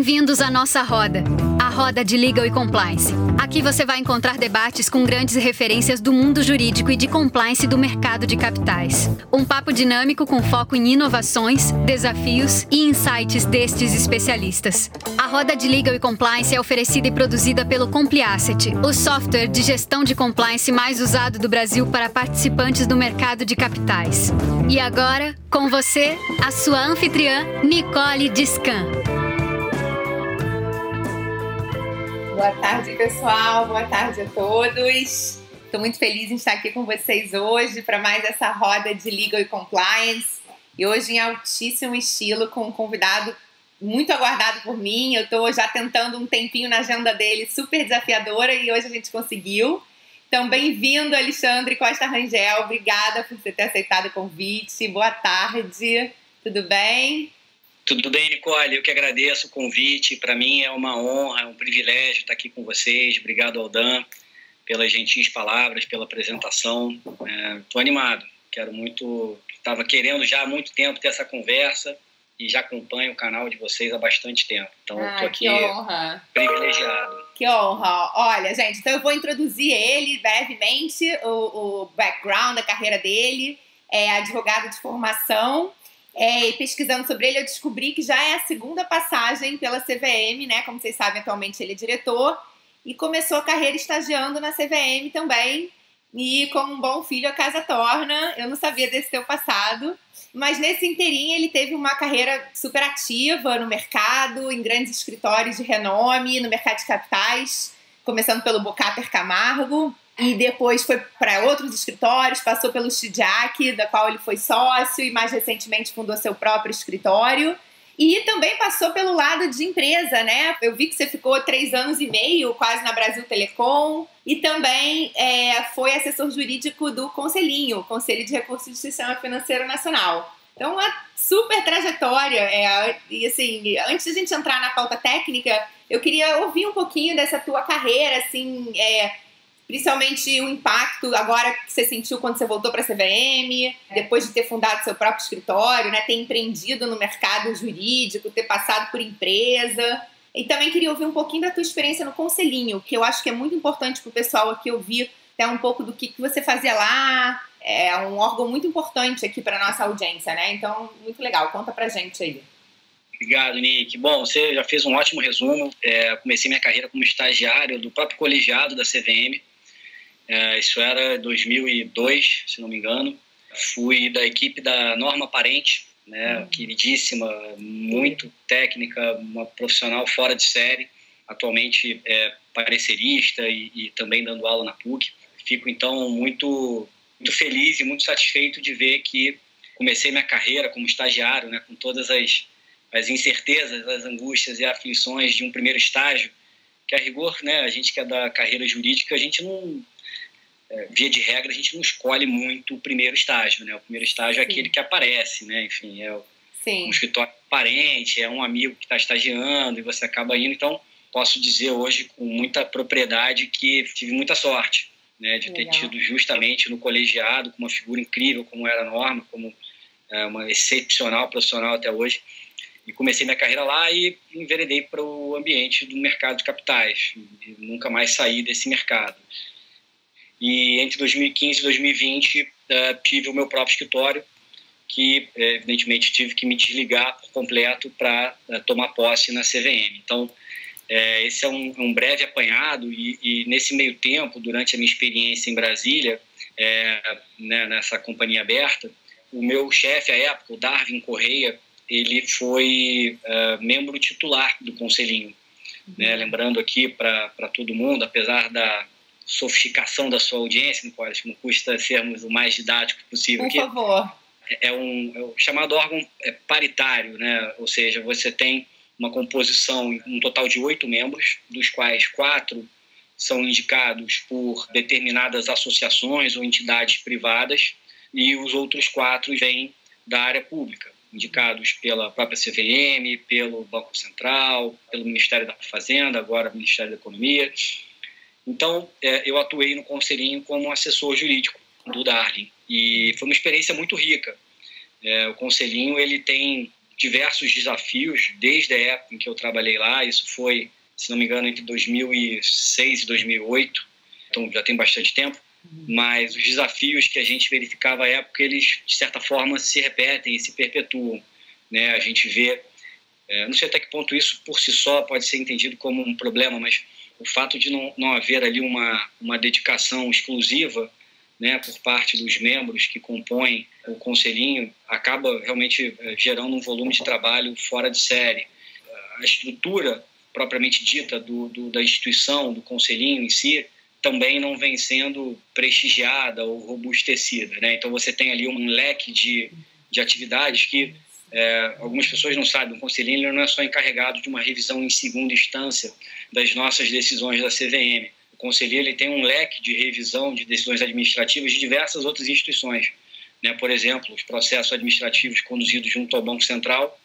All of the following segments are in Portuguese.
Bem-vindos à nossa roda, a roda de Legal e Compliance. Aqui você vai encontrar debates com grandes referências do mundo jurídico e de compliance do mercado de capitais. Um papo dinâmico com foco em inovações, desafios e insights destes especialistas. A roda de Legal e Compliance é oferecida e produzida pelo Compliasset, o software de gestão de compliance mais usado do Brasil para participantes do mercado de capitais. E agora, com você, a sua anfitriã, Nicole Discan. Boa tarde, pessoal. Boa tarde a todos. Estou muito feliz em estar aqui com vocês hoje para mais essa roda de Legal e Compliance. E hoje em altíssimo estilo, com um convidado muito aguardado por mim. Eu estou já tentando um tempinho na agenda dele, super desafiadora, e hoje a gente conseguiu. Então, bem-vindo, Alexandre Costa Rangel. Obrigada por você ter aceitado o convite. Boa tarde. Tudo bem? Tudo bem, Nicole? Eu que agradeço o convite. Para mim é uma honra, é um privilégio estar aqui com vocês. Obrigado, Aldan, pelas gentis palavras, pela apresentação. Estou é, animado. Quero muito. Estava querendo já há muito tempo ter essa conversa e já acompanho o canal de vocês há bastante tempo. Então, estou ah, aqui privilegiado. Que honra! Olha, gente, então eu vou introduzir ele brevemente, o, o background, a carreira dele. É advogado de formação, é, e pesquisando sobre ele, eu descobri que já é a segunda passagem pela CVM, né? Como vocês sabem, atualmente ele é diretor. E começou a carreira estagiando na CVM também. E como um bom filho, a casa torna. Eu não sabia desse teu passado. Mas nesse inteirinho ele teve uma carreira super ativa no mercado, em grandes escritórios de renome, no mercado de capitais, começando pelo Bocaper Camargo, e depois foi para outros escritórios, passou pelo Stidiac, da qual ele foi sócio e mais recentemente fundou seu próprio escritório. E também passou pelo lado de empresa, né? Eu vi que você ficou três anos e meio quase na Brasil Telecom e também é, foi assessor jurídico do Conselhinho, Conselho de Recursos do Sistema Financeiro Nacional. Então, uma super trajetória. É, e assim, antes de a gente entrar na pauta técnica, eu queria ouvir um pouquinho dessa tua carreira, assim, é, principalmente o impacto agora que você sentiu quando você voltou para a CVM, depois de ter fundado seu próprio escritório, né, ter empreendido no mercado jurídico, ter passado por empresa. E também queria ouvir um pouquinho da tua experiência no Conselhinho, que eu acho que é muito importante para o pessoal aqui ouvir até um pouco do que, que você fazia lá. É um órgão muito importante aqui para nossa audiência, né? Então, muito legal. Conta pra gente aí. Obrigado, Nick. Bom, você já fez um ótimo resumo. É, comecei minha carreira como estagiário do próprio colegiado da CVM. É, isso era 2002, se não me engano. Fui da equipe da Norma Parente, né, uhum. queridíssima, muito técnica, uma profissional fora de série. Atualmente é parecerista e, e também dando aula na PUC. Fico então muito, muito feliz e muito satisfeito de ver que comecei minha carreira como estagiário, né, com todas as, as incertezas, as angústias e aflições de um primeiro estágio, que a rigor, né, a gente que é da carreira jurídica, a gente não é, via de regra, a gente não escolhe muito o primeiro estágio, né? O primeiro estágio é aquele que aparece, né? Enfim, é Sim. um escritório parente, é um amigo que está estagiando e você acaba indo. Então, posso dizer hoje com muita propriedade que tive muita sorte, né? De Legal. ter tido justamente no colegiado, com uma figura incrível como era a Norma, como é, uma excepcional profissional até hoje. E comecei minha carreira lá e enveredei para o ambiente do mercado de capitais. E nunca mais saí desse mercado. E entre 2015 e 2020 uh, tive o meu próprio escritório, que eh, evidentemente tive que me desligar por completo para eh, tomar posse na CVM. Então, eh, esse é um, um, breve apanhado e, e, nesse meio tempo, durante a minha experiência em Brasília, né, nessa companhia aberta, o meu chefe à época, o Darwin Correia, ele foi membro titular do Conselhinho. Né? Lembrando aqui para todo mundo, apesar da sofisticação da sua audiência, Nicole, acho que não custa sermos o mais didático possível Por favor. É, é um, é um chamado órgão é, paritário, né? ou seja, você tem uma composição, um total de oito membros, dos quais quatro são indicados por determinadas associações ou entidades privadas e os outros quatro vêm da área pública, indicados pela própria CVM, pelo Banco Central, pelo Ministério da Fazenda, agora Ministério da Economia então, é, eu atuei no Conselhinho como assessor jurídico do Darling e foi uma experiência muito rica. É, o Conselhinho ele tem diversos desafios desde a época em que eu trabalhei lá. Isso foi, se não me engano, entre 2006 e 2008. Então já tem bastante tempo. Uhum. Mas os desafios que a gente verificava à época, eles de certa forma se repetem e se perpetuam. Né? A gente vê, é, não sei até que ponto isso por si só pode ser entendido como um problema, mas o fato de não, não haver ali uma, uma dedicação exclusiva né, por parte dos membros que compõem o conselhinho, acaba realmente eh, gerando um volume de trabalho fora de série. A estrutura propriamente dita do, do, da instituição, do conselhinho em si, também não vem sendo prestigiada ou robustecida. Né? Então você tem ali um leque de, de atividades que é, algumas pessoas não sabem, o conselhinho não é só encarregado de uma revisão em segunda instância das nossas decisões da CVM conselheiro ele tem um leque de revisão de decisões administrativas de diversas outras instituições. Né? Por exemplo, os processos administrativos conduzidos junto ao Banco Central,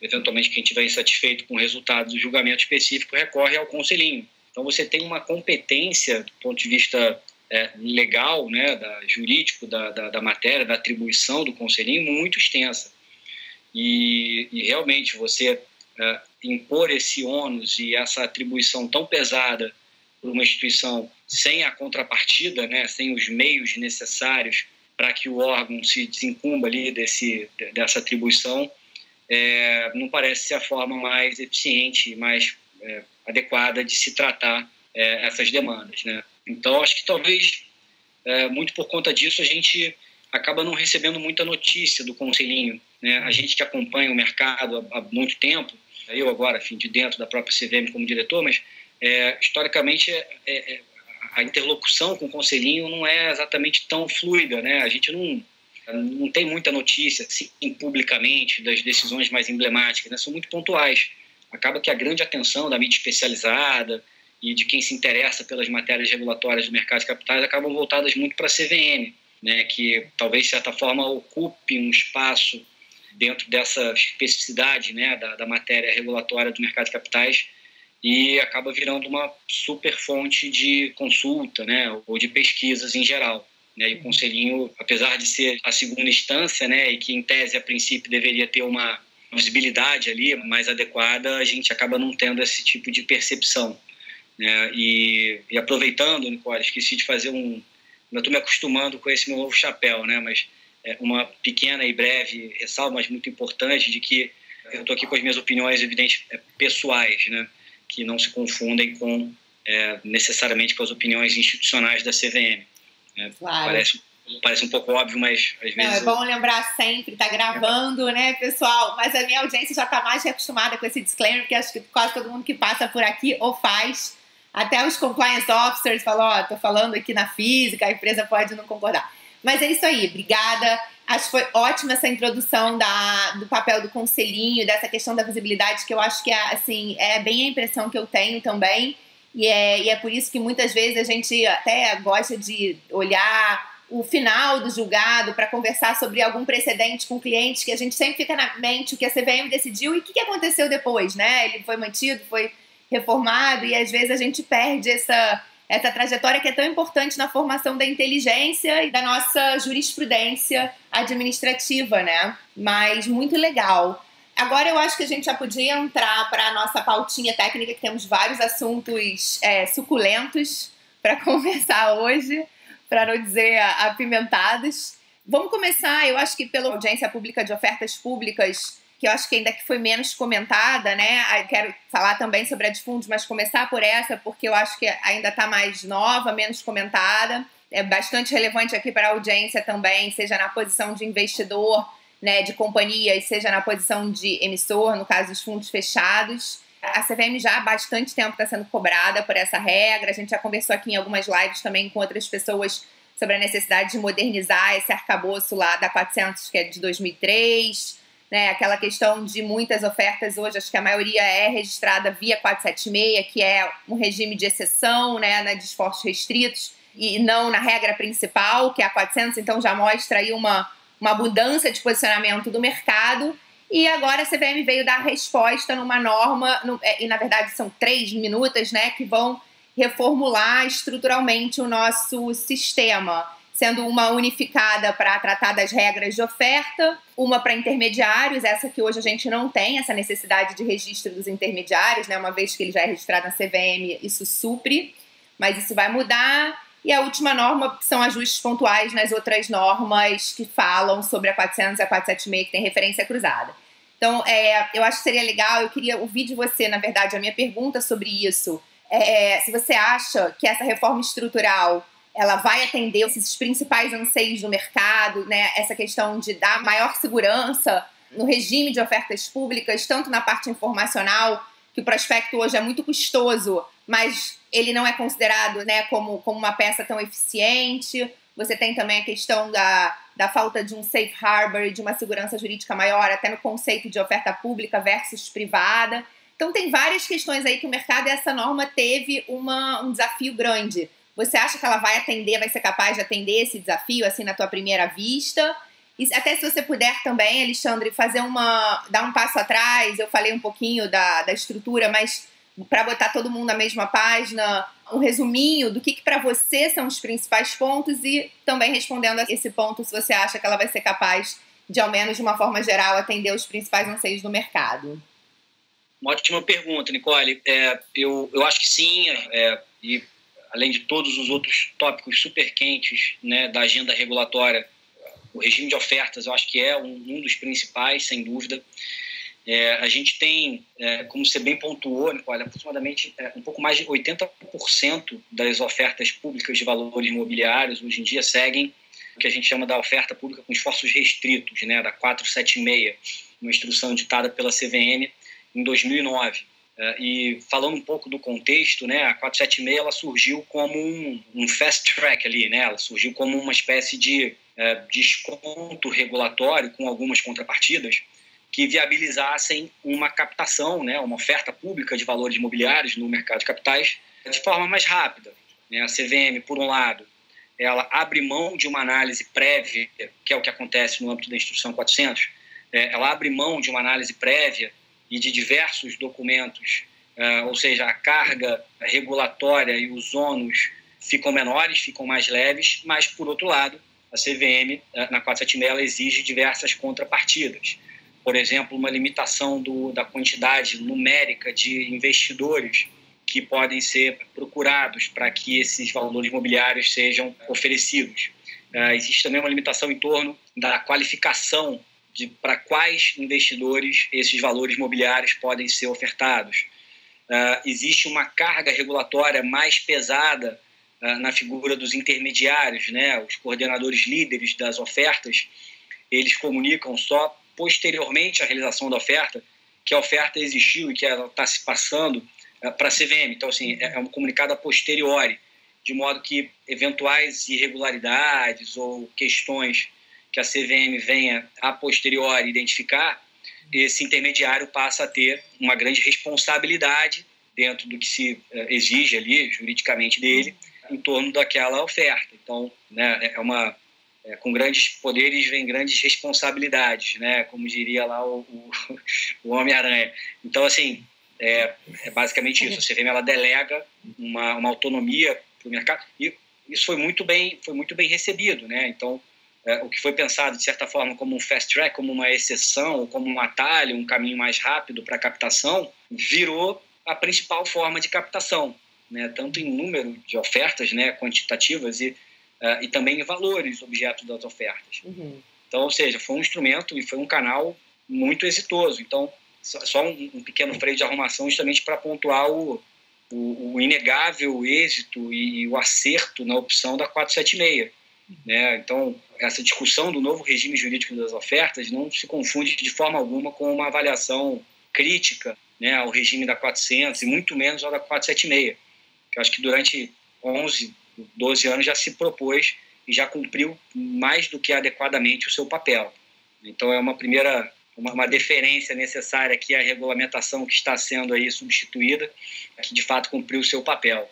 eventualmente quem estiver insatisfeito com o resultado do julgamento específico recorre ao conselhinho. Então você tem uma competência do ponto de vista é, legal, né, da, jurídico da, da, da, matéria, da atribuição do conselhinho muito extensa. E, e realmente você é, impor esse ônus e essa atribuição tão pesada por uma instituição sem a contrapartida, né, sem os meios necessários para que o órgão se desincumba ali desse, dessa atribuição, é, não parece ser a forma mais eficiente mais é, adequada de se tratar é, essas demandas. Né? Então, acho que talvez, é, muito por conta disso, a gente acaba não recebendo muita notícia do conselhinho. Né? A gente que acompanha o mercado há, há muito tempo, eu agora, enfim, de dentro da própria CVM como diretor, mas é, historicamente é, é, a interlocução com o conselhinho não é exatamente tão fluida, né? A gente não não tem muita notícia assim, publicamente das decisões mais emblemáticas, né? são muito pontuais. Acaba que a grande atenção da mídia especializada e de quem se interessa pelas matérias regulatórias do mercado de capitais acabam voltadas muito para a CVM, né? que talvez, de certa forma, ocupe um espaço dentro dessa especificidade né? da, da matéria regulatória do mercado de capitais e acaba virando uma super fonte de consulta, né, ou de pesquisas em geral. Né, e o conselhinho, apesar de ser a segunda instância, né, e que em tese a princípio deveria ter uma visibilidade ali mais adequada, a gente acaba não tendo esse tipo de percepção. Né? E, e aproveitando, Nicole, esqueci de fazer um. Eu estou me acostumando com esse meu novo chapéu, né? mas é uma pequena e breve ressalva, mas muito importante, de que eu estou aqui com as minhas opiniões, evidentes, é, pessoais. Né? Que não se confundem com é, necessariamente com as opiniões institucionais da CVM. É, claro. Parece, parece um pouco óbvio, mas às vezes. Não, é bom lembrar sempre, tá gravando, né, pessoal? Mas a minha audiência já está mais acostumada com esse disclaimer, porque acho que quase todo mundo que passa por aqui ou faz. Até os compliance officers falam, ó, oh, tô falando aqui na física, a empresa pode não concordar. Mas é isso aí, obrigada. Acho que foi ótima essa introdução da, do papel do conselhinho, dessa questão da visibilidade, que eu acho que é, assim, é bem a impressão que eu tenho também. E é, e é por isso que muitas vezes a gente até gosta de olhar o final do julgado para conversar sobre algum precedente com clientes, que a gente sempre fica na mente o que a CVM decidiu e o que aconteceu depois, né? Ele foi mantido, foi reformado, e às vezes a gente perde essa essa trajetória que é tão importante na formação da inteligência e da nossa jurisprudência administrativa, né? Mas muito legal. Agora eu acho que a gente já podia entrar para a nossa pautinha técnica, que temos vários assuntos é, suculentos para conversar hoje, para não dizer apimentados. Vamos começar, eu acho que pela audiência pública de ofertas públicas que eu acho que ainda que foi menos comentada, né? Quero falar também sobre a de fundos, mas começar por essa, porque eu acho que ainda está mais nova, menos comentada. É bastante relevante aqui para a audiência também, seja na posição de investidor, né, de companhia, e seja na posição de emissor, no caso dos fundos fechados. A CVM já há bastante tempo está sendo cobrada por essa regra. A gente já conversou aqui em algumas lives também com outras pessoas sobre a necessidade de modernizar esse arcabouço lá da 400, que é de 2003 né? Aquela questão de muitas ofertas hoje, acho que a maioria é registrada via 476, que é um regime de exceção, né, né, de esforços restritos, e não na regra principal, que é a 400, então já mostra aí uma, uma abundância de posicionamento do mercado. E agora a CVM veio dar resposta numa norma, no, é, e na verdade são três minutas, né, que vão reformular estruturalmente o nosso sistema. Sendo uma unificada para tratar das regras de oferta, uma para intermediários, essa que hoje a gente não tem, essa necessidade de registro dos intermediários, né? Uma vez que ele já é registrado na CVM, isso supre, mas isso vai mudar. E a última norma são ajustes pontuais nas outras normas que falam sobre a 400 e a 476, que tem referência cruzada. Então, é, eu acho que seria legal, eu queria ouvir de você, na verdade, a minha pergunta sobre isso. É, se você acha que essa reforma estrutural ela vai atender esses principais anseios do mercado, né? Essa questão de dar maior segurança no regime de ofertas públicas, tanto na parte informacional, que o prospecto hoje é muito custoso, mas ele não é considerado né, como, como uma peça tão eficiente. Você tem também a questão da, da falta de um safe harbor e de uma segurança jurídica maior, até no conceito de oferta pública versus privada. Então, tem várias questões aí que o mercado, essa norma teve uma, um desafio grande. Você acha que ela vai atender, vai ser capaz de atender esse desafio, assim, na tua primeira vista? E até se você puder também, Alexandre, fazer uma. dar um passo atrás, eu falei um pouquinho da, da estrutura, mas para botar todo mundo na mesma página, um resuminho do que, que para você são os principais pontos e também respondendo a esse ponto se você acha que ela vai ser capaz de, ao menos de uma forma geral, atender os principais anseios do mercado. Uma ótima pergunta, Nicole. É, eu, eu acho que sim, é, e além de todos os outros tópicos super quentes né, da agenda regulatória, o regime de ofertas eu acho que é um, um dos principais, sem dúvida. É, a gente tem, é, como você bem pontuou, Nicole, aproximadamente é, um pouco mais de 80% das ofertas públicas de valores imobiliários hoje em dia seguem o que a gente chama da oferta pública com esforços restritos, né, da 476, uma instrução ditada pela CVM em 2009. É, e falando um pouco do contexto, né, a 476 ela surgiu como um, um fast track ali, né, ela surgiu como uma espécie de é, desconto regulatório com algumas contrapartidas que viabilizassem uma captação, né, uma oferta pública de valores imobiliários no mercado de capitais de forma mais rápida. Né? A CVM, por um lado, ela abre mão de uma análise prévia, que é o que acontece no âmbito da Instrução 400, é, ela abre mão de uma análise prévia e de diversos documentos, uh, ou seja, a carga regulatória e os ônus ficam menores, ficam mais leves, mas, por outro lado, a CVM, eh, na 476, ela exige diversas contrapartidas. Por exemplo, uma limitação do, da quantidade numérica de investidores que podem ser procurados para que esses valores imobiliários sejam oferecidos. Uh, existe também uma limitação em torno da qualificação de para quais investidores esses valores imobiliários podem ser ofertados. Uh, existe uma carga regulatória mais pesada uh, na figura dos intermediários, né? os coordenadores líderes das ofertas, eles comunicam só posteriormente à realização da oferta que a oferta existiu e que ela está se passando uh, para a CVM. Então, assim, é, é um comunicado a posteriori, de modo que eventuais irregularidades ou questões que a CVM venha a posteriori identificar, esse intermediário passa a ter uma grande responsabilidade dentro do que se eh, exige ali juridicamente dele em torno daquela oferta. Então, né, é uma é, com grandes poderes vem grandes responsabilidades, né? Como diria lá o, o, o Homem-Aranha. Então, assim, é, é, basicamente isso. A CVM ela delega uma, uma autonomia para o mercado e isso foi muito bem foi muito bem recebido, né? Então, é, o que foi pensado, de certa forma, como um fast track, como uma exceção, como um atalho, um caminho mais rápido para captação, virou a principal forma de captação, né? tanto em número de ofertas né, quantitativas e, uh, e também em valores objetos das ofertas. Uhum. Então, ou seja, foi um instrumento e foi um canal muito exitoso. Então, só um, um pequeno freio de arrumação justamente para pontuar o, o, o, inegável êxito e, e o acerto na opção da 476 né? Então, essa discussão do novo regime jurídico das ofertas não se confunde de forma alguma com uma avaliação crítica né, ao regime da 400 e muito menos ao da 476, que eu acho que durante 11, 12 anos já se propôs e já cumpriu mais do que adequadamente o seu papel. Então, é uma primeira uma, uma deferência necessária aqui à regulamentação que está sendo aí substituída, que de fato cumpriu o seu papel.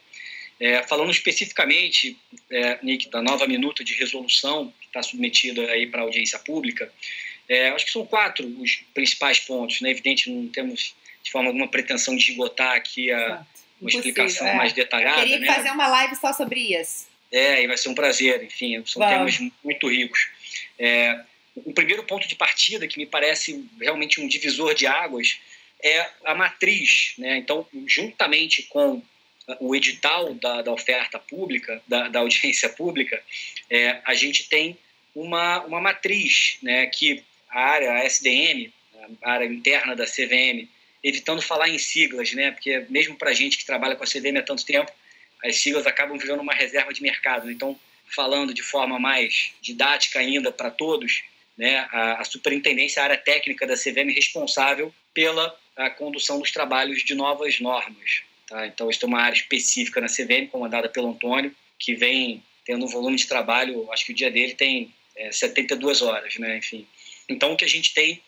É, falando especificamente, é, Nick, da nova minuta de resolução que está submetida aí para audiência pública, é, acho que são quatro os principais pontos. Né? Evidente, não temos de forma alguma pretensão de esgotar aqui a, uma explicação é. mais detalhada. Eu queria né? fazer uma live só sobre isso. É, e vai ser um prazer, enfim, são temas muito ricos. É, o primeiro ponto de partida, que me parece realmente um divisor de águas, é a matriz. Né? Então, juntamente com o edital da, da oferta pública, da, da audiência pública, é, a gente tem uma, uma matriz né, que a área, a SDM, a área interna da CVM, evitando falar em siglas, né, porque mesmo para a gente que trabalha com a CVM há tanto tempo, as siglas acabam virando uma reserva de mercado. Então, falando de forma mais didática ainda para todos, né, a, a superintendência, a área técnica da CVM responsável pela condução dos trabalhos de novas normas. Tá? Então, isso é uma área específica na CVM, comandada pelo Antônio, que vem tendo um volume de trabalho, acho que o dia dele tem é, 72 horas, né? enfim. Então, o que a gente tem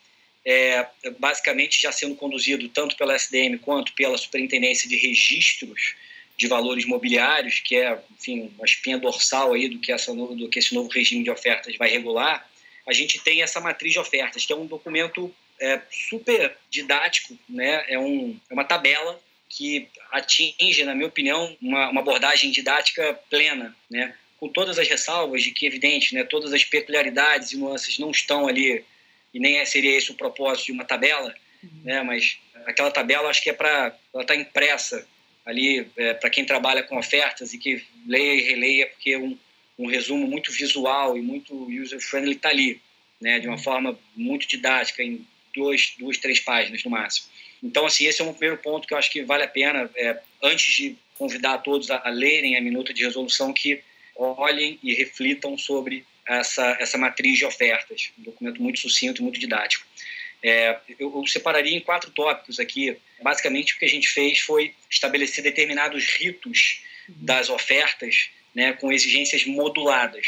é, basicamente já sendo conduzido tanto pela SDM quanto pela Superintendência de Registros de Valores Mobiliários, que é, enfim, uma espinha dorsal aí do que, essa do que esse novo regime de ofertas vai regular, a gente tem essa matriz de ofertas, que é um documento é, super didático, né? é, um, é uma tabela que atinge, na minha opinião, uma, uma abordagem didática plena, né? com todas as ressalvas de que, evidente, né, todas as peculiaridades e nuances não estão ali, e nem seria esse o propósito de uma tabela, uhum. né, mas aquela tabela acho que é para ela estar tá impressa ali é, para quem trabalha com ofertas e que leia e releia, porque um, um resumo muito visual e muito user-friendly está ali, né, de uma uhum. forma muito didática, em duas, duas, três páginas no máximo. Então, assim, esse é um primeiro ponto que eu acho que vale a pena, é, antes de convidar todos a, a, lerem a minuta de resolução, que olhem e reflitam sobre essa, essa matriz de ofertas. Um documento muito sucinto, muito didático. É, eu, eu, separaria em quatro tópicos aqui. Basicamente, o que a gente fez foi estabelecer determinados ritos das ofertas né, com exigências moduladas.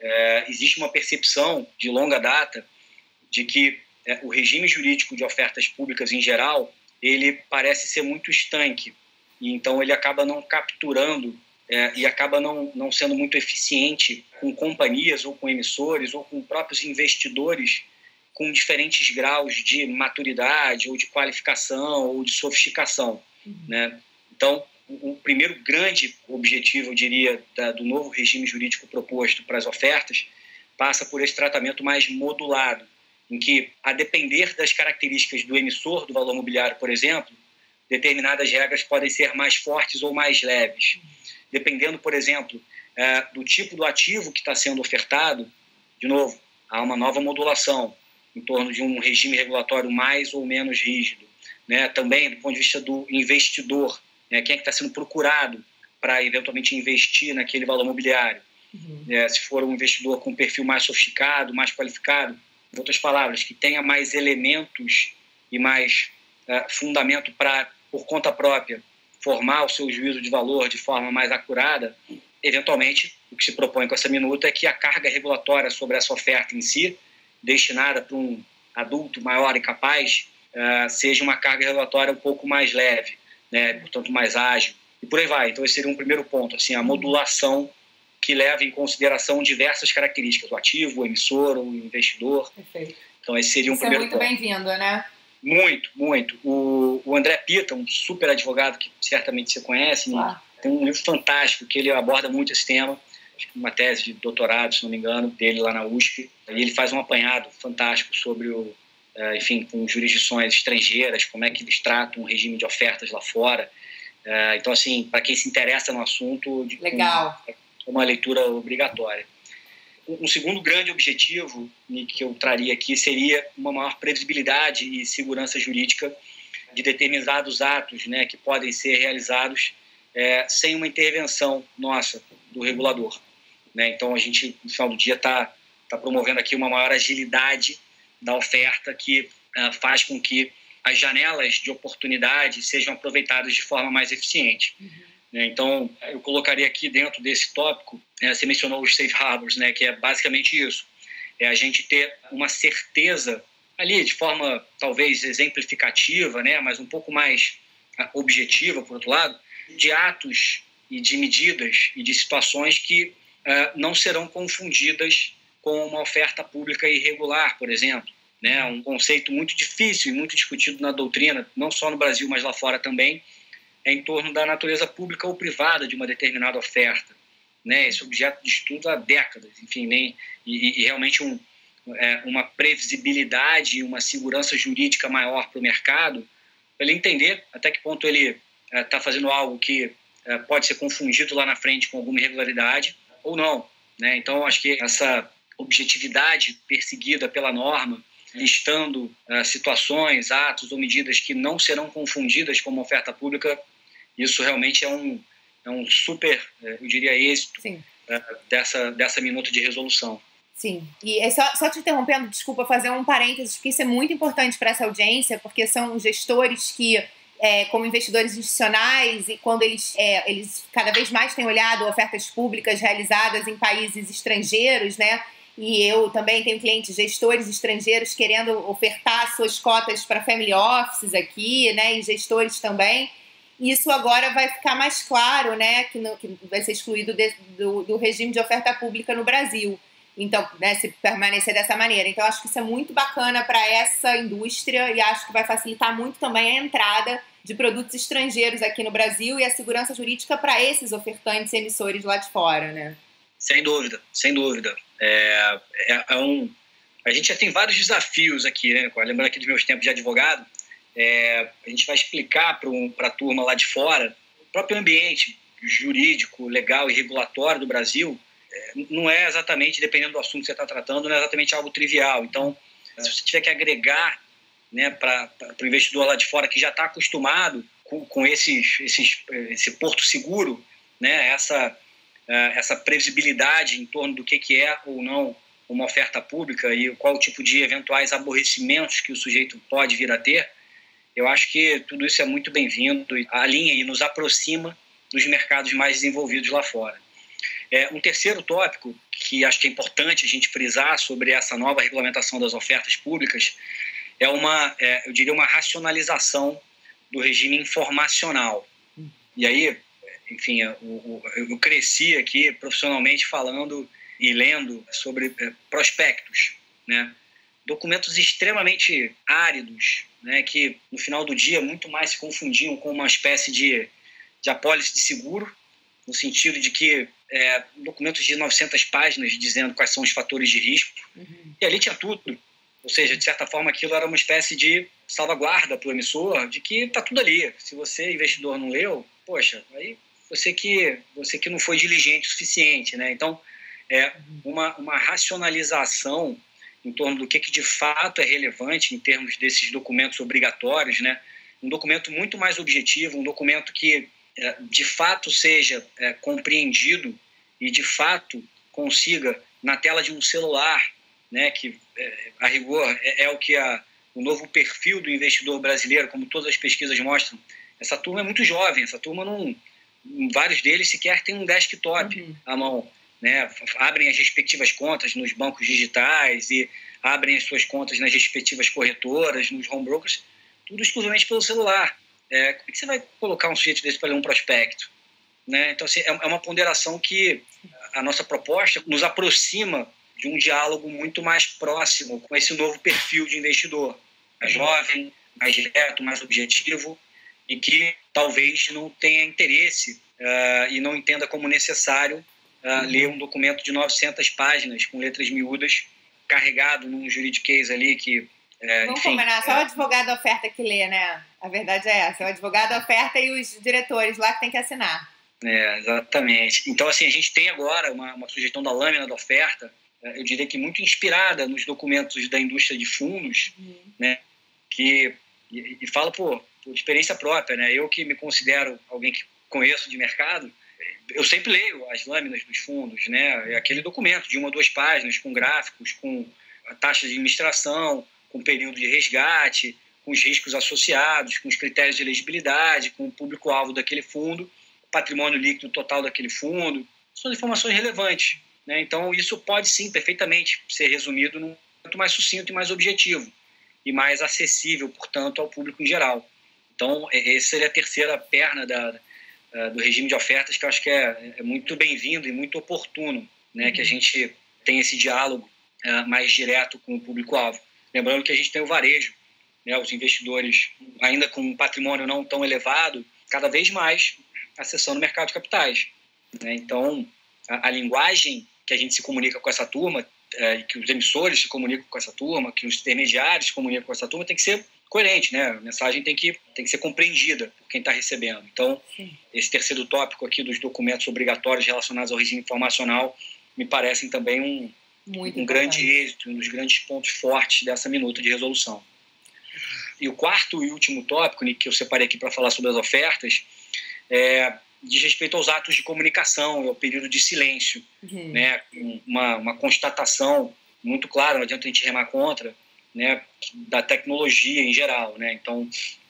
É, existe uma percepção de longa data de que é, o regime jurídico de ofertas públicas em geral ele parece ser muito estanque e então ele acaba não capturando é, e acaba não, não sendo muito eficiente com companhias ou com emissores ou com próprios investidores com diferentes graus de maturidade ou de qualificação ou de sofisticação, uhum. né? Então, o primeiro grande objetivo, eu diria, da, do novo regime jurídico proposto para as ofertas passa por esse tratamento mais modulado, em que, a depender das características do emissor do valor mobiliário, por exemplo, determinadas regras podem ser mais fortes ou mais leves. Dependendo, por exemplo, é, do tipo do ativo que está sendo ofertado, de novo, há uma nova modulação em torno de um regime regulatório mais ou menos rígido. Né? Também, do ponto de vista do investidor, né? quem é que está sendo procurado para eventualmente investir naquele valor mobiliário. Uhum. É, se for um investidor com um perfil mais sofisticado, mais qualificado, em outras palavras, que tenha mais elementos e mais é, fundamento para, por conta própria, formar o seu juízo de valor de forma mais acurada, eventualmente, o que se propõe com essa minuta é que a carga regulatória sobre essa oferta em si, destinada para um adulto maior e capaz, uh, seja uma carga regulatória um pouco mais leve, né, portanto mais ágil, e por aí vai. Então, esse seria um primeiro ponto, assim, a modulação que leva em consideração diversas características, o ativo, o emissor, o investidor. Perfeito. Então, esse seria um Isso primeiro é muito bem-vindo, né? Muito, muito. O, o André Pita, um super advogado que certamente você conhece, claro. tem um livro fantástico que ele aborda muito esse tema, uma tese de doutorado, se não me engano, dele lá na USP. E ele faz um apanhado fantástico sobre o, é, enfim, com jurisdições estrangeiras, como é que eles tratam o regime de ofertas lá fora. É, então, assim, para quem se interessa no assunto, legal, é uma leitura obrigatória. Um segundo grande objetivo que eu traria aqui seria uma maior previsibilidade e segurança jurídica de determinados atos né, que podem ser realizados é, sem uma intervenção nossa, do regulador. Né? Então, a gente, no final do dia, está tá promovendo aqui uma maior agilidade da oferta que é, faz com que as janelas de oportunidade sejam aproveitadas de forma mais eficiente. Uhum. Né? Então, eu colocaria aqui dentro desse tópico, né, você mencionou os safe harbors, né, que é basicamente isso. É a gente ter uma certeza ali, de forma talvez exemplificativa, né, mas um pouco mais ah, objetiva, por outro lado, de atos e de medidas e de situações que uh, não serão confundidas com uma oferta pública irregular, por exemplo. Né? Um conceito muito difícil e muito discutido na doutrina, não só no Brasil, mas lá fora também, em torno da natureza pública ou privada de uma determinada oferta. né, esse objeto de estudo há décadas, enfim, nem, e, e realmente um, é, uma previsibilidade, uma segurança jurídica maior para o mercado, para ele entender até que ponto ele está é, fazendo algo que é, pode ser confundido lá na frente com alguma irregularidade ou não. Né? Então, acho que essa objetividade perseguida pela norma, listando uh, situações, atos ou medidas que não serão confundidas como oferta pública, isso realmente é um, é um super, uh, eu diria, êxito uh, dessa, dessa minuta de resolução. Sim, e é só, só te interrompendo, desculpa, fazer um parênteses, porque isso é muito importante para essa audiência, porque são gestores que é, como investidores institucionais e quando eles, é, eles cada vez mais têm olhado ofertas públicas realizadas em países estrangeiros, né? E eu também tenho clientes gestores estrangeiros querendo ofertar suas cotas para family offices aqui, né? E gestores também. Isso agora vai ficar mais claro, né? Que, no, que vai ser excluído de, do, do regime de oferta pública no Brasil. Então, né, se permanecer dessa maneira. Então, acho que isso é muito bacana para essa indústria e acho que vai facilitar muito também a entrada de produtos estrangeiros aqui no Brasil e a segurança jurídica para esses ofertantes e emissores lá de fora, né? Sem dúvida, sem dúvida. É, é, é um, a gente já tem vários desafios aqui, né? Lembrando aqui dos meus tempos de advogado, é, a gente vai explicar para um, a turma lá de fora o próprio ambiente jurídico, legal e regulatório do Brasil não é exatamente, dependendo do assunto que você está tratando, não é exatamente algo trivial. Então, se você tiver que agregar né, para o investidor lá de fora que já está acostumado com, com esses, esses, esse porto seguro, né, essa, é, essa previsibilidade em torno do que, que é ou não uma oferta pública e qual o tipo de eventuais aborrecimentos que o sujeito pode vir a ter, eu acho que tudo isso é muito bem-vindo, alinha e nos aproxima dos mercados mais desenvolvidos lá fora. É, um terceiro tópico que acho que é importante a gente frisar sobre essa nova regulamentação das ofertas públicas é uma, é, eu diria, uma racionalização do regime informacional. E aí, enfim, eu, eu cresci aqui profissionalmente falando e lendo sobre é, prospectos, né? documentos extremamente áridos, né, que no final do dia muito mais se confundiam com uma espécie de, de apólice de seguro, no sentido de que é, documentos de 900 páginas dizendo quais são os fatores de risco, uhum. e ali tinha tudo. Ou seja, de certa forma, aquilo era uma espécie de salvaguarda para o emissor de que está tudo ali. Se você, investidor, não leu, poxa, aí você que, você que não foi diligente o suficiente. Né? Então, é uma, uma racionalização em torno do que, que de fato é relevante em termos desses documentos obrigatórios, né? um documento muito mais objetivo, um documento que é, de fato seja é, compreendido e de fato consiga na tela de um celular, né, que é, a rigor é, é o que a, o novo perfil do investidor brasileiro, como todas as pesquisas mostram, essa turma é muito jovem, essa turma não, vários deles sequer têm um desktop uhum. à mão, né, abrem as respectivas contas nos bancos digitais e abrem as suas contas nas respectivas corretoras, nos home brokers, tudo exclusivamente pelo celular. É, como é que você vai colocar um sujeito desse para ler um prospecto? Né? Então, assim, é, é uma ponderação que a nossa proposta nos aproxima de um diálogo muito mais próximo com esse novo perfil de investidor, mais jovem, mais direto, mais objetivo e que talvez não tenha interesse uh, e não entenda como necessário uh, ler um documento de 900 páginas com letras miúdas carregado num juridiquês ali que é, Vamos enfim, combinar, só é... o advogado oferta que lê, né? A verdade é essa, o advogado oferta e os diretores lá que tem que assinar. É, exatamente. Então, assim, a gente tem agora uma, uma sugestão da lâmina da oferta, é, eu diria que muito inspirada nos documentos da indústria de fundos, uhum. né? Que, e, e falo por, por experiência própria, né? Eu que me considero alguém que conheço de mercado, eu sempre leio as lâminas dos fundos, né? É aquele documento de uma ou duas páginas com gráficos, com a taxa de administração, com período de resgate, com os riscos associados, com os critérios de elegibilidade, com o público-alvo daquele fundo, patrimônio líquido total daquele fundo. São informações relevantes. Né? Então, isso pode sim, perfeitamente, ser resumido num muito mais sucinto e mais objetivo, e mais acessível, portanto, ao público em geral. Então, essa seria a terceira perna da, do regime de ofertas, que eu acho que é, é muito bem-vindo e muito oportuno né? que a gente tenha esse diálogo uh, mais direto com o público-alvo. Lembrando que a gente tem o varejo, né, os investidores, ainda com um patrimônio não tão elevado, cada vez mais acessando o mercado de capitais. Né? Então, a, a linguagem que a gente se comunica com essa turma, é, que os emissores se comunicam com essa turma, que os intermediários se comunicam com essa turma, tem que ser coerente, né? A mensagem tem que, tem que ser compreendida por quem está recebendo. Então, Sim. esse terceiro tópico aqui dos documentos obrigatórios relacionados ao regime informacional me parecem também um, um grande êxito, um dos grandes pontos fortes dessa minuta de resolução. E o quarto e último tópico, Nick, que eu separei aqui para falar sobre as ofertas, é, diz respeito aos atos de comunicação, ao período de silêncio, uhum. né? uma, uma constatação muito clara, não adianta a gente remar contra, né? da tecnologia em geral. Né? Então,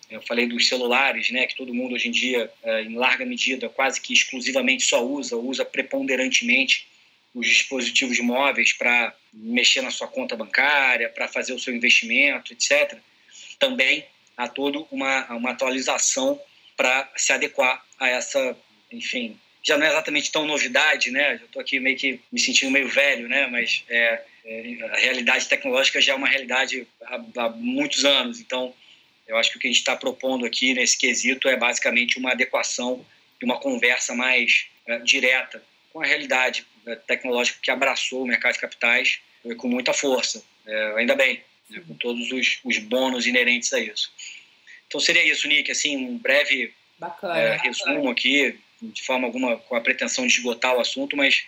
eu falei dos celulares, né? que todo mundo hoje em dia, é, em larga medida, quase que exclusivamente só usa, usa preponderantemente os dispositivos móveis para mexer na sua conta bancária, para fazer o seu investimento, etc. Também há toda uma, uma atualização para se adequar a essa, enfim, já não é exatamente tão novidade, né? Já estou aqui meio que me sentindo meio velho, né? Mas é, a realidade tecnológica já é uma realidade há, há muitos anos. Então, eu acho que o que a gente está propondo aqui nesse quesito é basicamente uma adequação e uma conversa mais é, direta com a realidade é, tecnológica que abraçou o mercado de capitais é, com muita força. É, ainda bem, né? com todos os, os bônus inerentes a isso. Então seria isso, Nick, assim, um breve bacana, é, resumo aqui, de forma alguma com a pretensão de esgotar o assunto, mas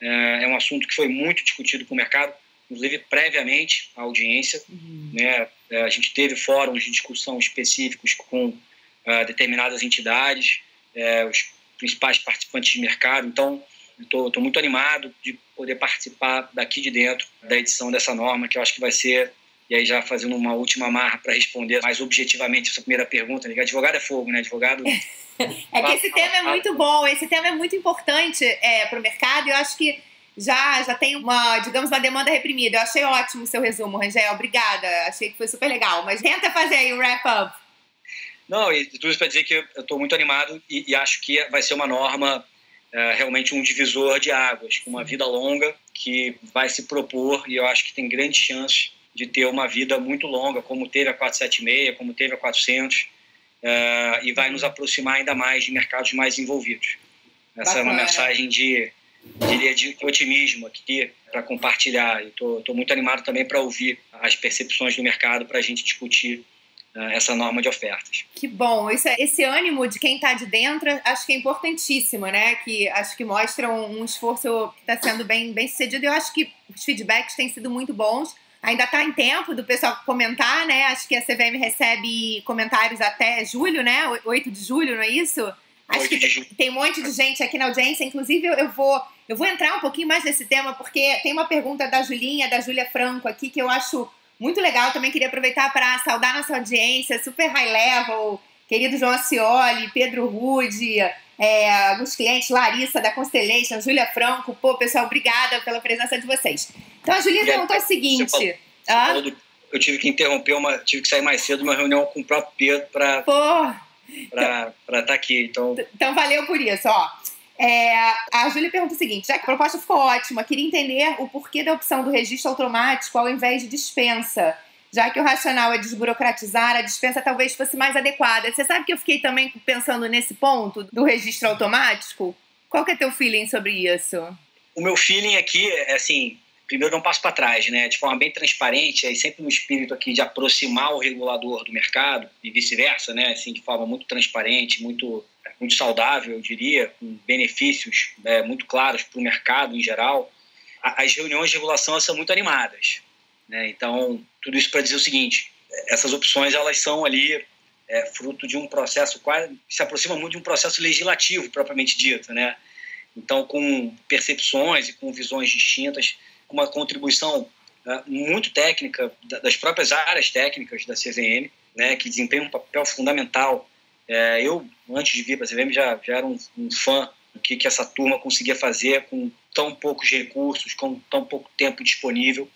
é, é um assunto que foi muito discutido com o mercado, inclusive previamente à audiência. Uhum. Né? É, a gente teve fóruns de discussão específicos com uh, determinadas entidades, é, os principais participantes de mercado. Então, estou muito animado de poder participar daqui de dentro da edição dessa norma, que eu acho que vai ser e aí, já fazendo uma última marra para responder mais objetivamente essa primeira pergunta, né? advogado é fogo, né? Advogado. é que esse tema é muito bom, esse tema é muito importante é, para o mercado e eu acho que já, já tem uma, digamos, uma demanda reprimida. Eu achei ótimo o seu resumo, Rangel. Obrigada. Achei que foi super legal. Mas tenta fazer aí o um wrap-up. Não, e tudo isso para dizer que eu estou muito animado e, e, acho que vai ser uma norma é, realmente um divisor de águas, com uma vida longa que vai se propor e eu acho que tem grandes chances de ter uma vida muito longa, como teve a 476, como teve a 400, uh, eh, e vai nos aproximar ainda mais de mercados mais envolvidos. Essa Bacana. é uma mensagem de, diria, de otimismo aqui para compartilhar. Estou muito animado também para ouvir as percepções do mercado para a gente discutir uh, essa norma de ofertas. Que bom! Esse, esse ânimo de quem está de dentro acho que é importantíssimo, né? Que acho que mostra um, um esforço que está sendo bem, bem sucedido. Eu acho que os feedbacks têm sido muito bons Ainda está em tempo do pessoal comentar, né? Acho que a CVM recebe comentários até julho, né? 8 de julho, não é isso? Acho que tem, um monte de gente aqui na audiência. Inclusive, eu vou, eu vou entrar um pouquinho mais nesse tema, porque tem uma pergunta da Julinha, da Júlia Franco aqui, que eu acho muito legal. Também queria aproveitar para saudar nossa audiência, super high level, querido João Acioli, Pedro Rude, é, alguns clientes, Larissa da Constellation, Júlia Franco. Pô, pessoal, obrigada pela presença de vocês. Então a Julia perguntou o seguinte. Falou, ah? do, eu tive que interromper uma. tive que sair mais cedo uma reunião com o próprio Pedro para para estar tá aqui. Então... então valeu por isso, ó. É, a Júlia pergunta o seguinte: já que a proposta ficou ótima, queria entender o porquê da opção do registro automático ao invés de dispensa já que o racional é desburocratizar, a dispensa talvez fosse mais adequada. Você sabe que eu fiquei também pensando nesse ponto do registro automático? Qual que é teu feeling sobre isso? O meu feeling aqui é assim, primeiro não passo para trás, né? De forma bem transparente, aí sempre no espírito aqui de aproximar o regulador do mercado e vice-versa, né? Assim, de forma muito transparente, muito muito saudável, eu diria, com benefícios é, muito claros para o mercado em geral. As reuniões de regulação são muito animadas. Né? Então, tudo isso para dizer o seguinte: essas opções elas são ali é, fruto de um processo quase se aproxima muito de um processo legislativo propriamente dito, né? Então, com percepções e com visões distintas, com uma contribuição é, muito técnica das próprias áreas técnicas da CVM, né, que desempenham um papel fundamental. É, eu, antes de vir para a CVM, já, já era um, um fã do que, que essa turma conseguia fazer com tão poucos recursos, com tão pouco tempo disponível.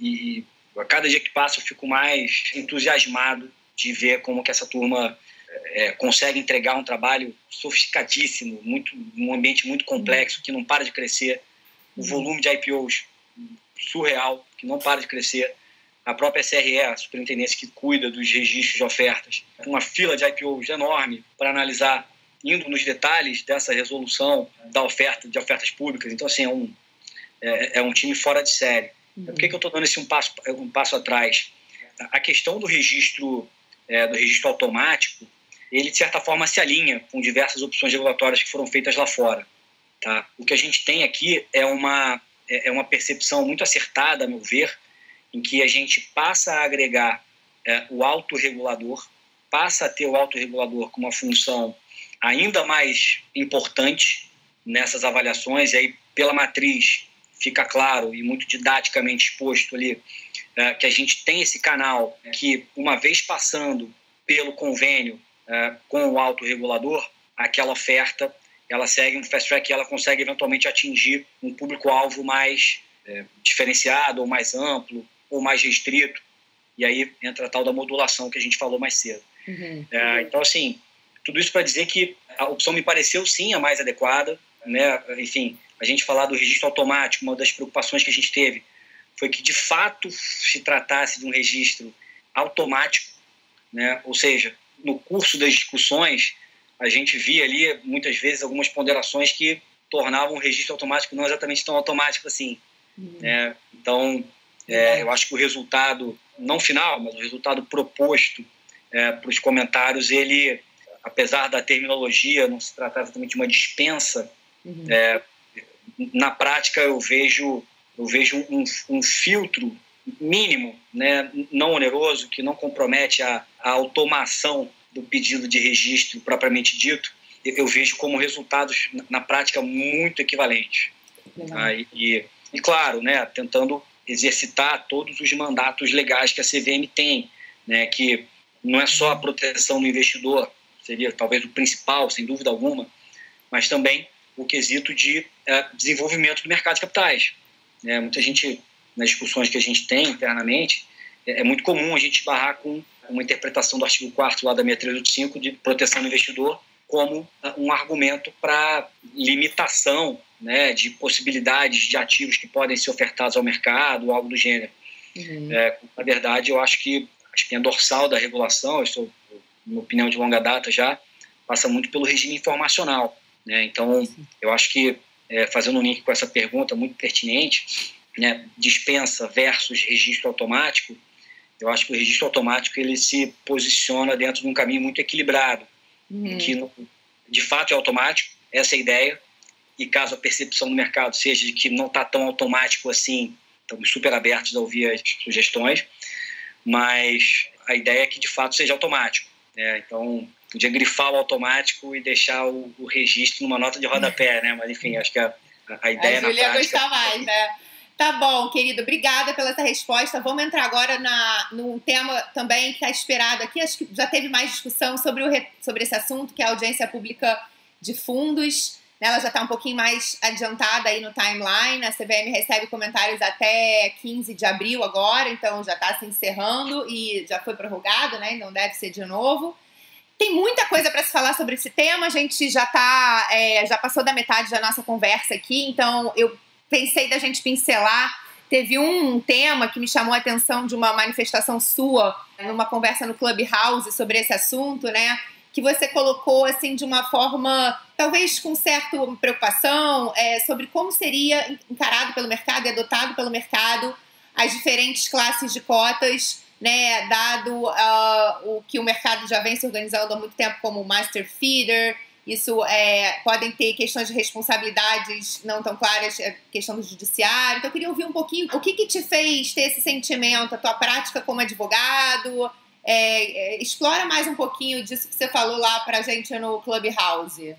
E a cada dia que passa eu fico mais entusiasmado de ver como que essa turma é, consegue entregar um trabalho sofisticadíssimo, muito, um ambiente muito complexo, que não para de crescer, o volume de IPOs surreal, que não para de crescer, a própria SRE, a superintendência que cuida dos registros de ofertas, uma fila de IPOs enorme para analisar indo nos detalhes dessa resolução da oferta de ofertas públicas. Então, assim, é um, é, é um time fora de série. Uhum. Por que, que eu estou dando esse um passo, um passo atrás? A questão do registro, é, do registro automático, ele, de certa forma, se alinha com diversas opções regulatórias que foram feitas lá fora. Tá? O que a gente tem aqui é uma, é, é uma percepção muito acertada, a meu ver, em que a gente passa a agregar é, o autorregulador, passa a ter o autorregulador com uma função ainda mais importante nessas avaliações, e aí pela matriz fica claro e muito didaticamente exposto ali é, que a gente tem esse canal que, uma vez passando pelo convênio é, com o autorregulador, aquela oferta ela segue um fast track e ela consegue eventualmente atingir um público-alvo mais é, diferenciado ou mais amplo ou mais restrito. E aí entra a tal da modulação que a gente falou mais cedo. Uhum. É, então, assim, tudo isso para dizer que a opção me pareceu sim a mais adequada. Né? Enfim, a gente falar do registro automático, uma das preocupações que a gente teve foi que de fato se tratasse de um registro automático, né? ou seja, no curso das discussões a gente via ali muitas vezes algumas ponderações que tornavam o registro automático não exatamente tão automático assim. Uhum. Né? Então, é, eu acho que o resultado, não final, mas o resultado proposto é, para os comentários, ele, apesar da terminologia não se tratar exatamente de uma dispensa, uhum. é, na prática eu vejo eu vejo um, um, filtro mínimo, né, não oneroso, que não compromete a, a automação do pedido de registro propriamente dito, eu vejo como resultados na prática muito equivalentes. Ah, e, e, claro, né, tentando exercitar todos os mandatos legais que a CVM tem, né, que não é só a proteção do investidor, seria talvez o principal, sem dúvida alguma, mas também o quesito de é, desenvolvimento do mercado de capitais. É, muita gente, nas discussões que a gente tem internamente, é, é muito comum a gente barrar com uma interpretação do artigo 4 lá da 6385 de proteção do investidor como ah, um argumento para limitação né, de possibilidades de ativos que podem ser ofertados ao mercado ou algo do gênero. Uhum. É, na verdade, eu acho que a espinha dorsal da regulação, isso, minha opinião de longa data já, passa muito pelo regime informacional. Né? Então, eu acho que, é, fazendo um link com essa pergunta muito pertinente, né, dispensa versus registro automático, eu acho que o registro automático ele se posiciona dentro de um caminho muito equilibrado, uhum. que de fato é automático, essa é a ideia, e caso a percepção do mercado seja de que não está tão automático assim, estamos super abertos a ouvir as sugestões, mas a ideia é que de fato seja automático. Né? Então, podia grifar o automático e deixar o, o registro numa nota de rodapé, né? mas enfim, acho que a, a ideia a na prática... gostar mais, né? Tá bom, querido. Obrigada pela essa resposta. Vamos entrar agora na, num tema também que está esperado aqui. Acho que já teve mais discussão sobre, o, sobre esse assunto, que é a audiência pública de fundos. Ela já está um pouquinho mais adiantada aí no timeline. A CVM recebe comentários até 15 de abril agora, então já está se encerrando e já foi prorrogado, né? Não deve ser de novo. Tem muita coisa para se falar sobre esse tema. A gente já tá, é, já passou da metade da nossa conversa aqui, então eu pensei da gente pincelar. Teve um tema que me chamou a atenção de uma manifestação sua numa conversa no Clubhouse sobre esse assunto, né? Que você colocou assim de uma forma, talvez com certa preocupação, é, sobre como seria encarado pelo mercado e adotado pelo mercado as diferentes classes de cotas, né? Dado uh, o que o mercado já vem se organizando há muito tempo como master feeder, isso é, podem ter questões de responsabilidades não tão claras, é, questão do judiciário. Então, eu queria ouvir um pouquinho o que, que te fez ter esse sentimento, a tua prática como advogado. É, é, explora mais um pouquinho disso que você falou lá para a gente no Clubhouse.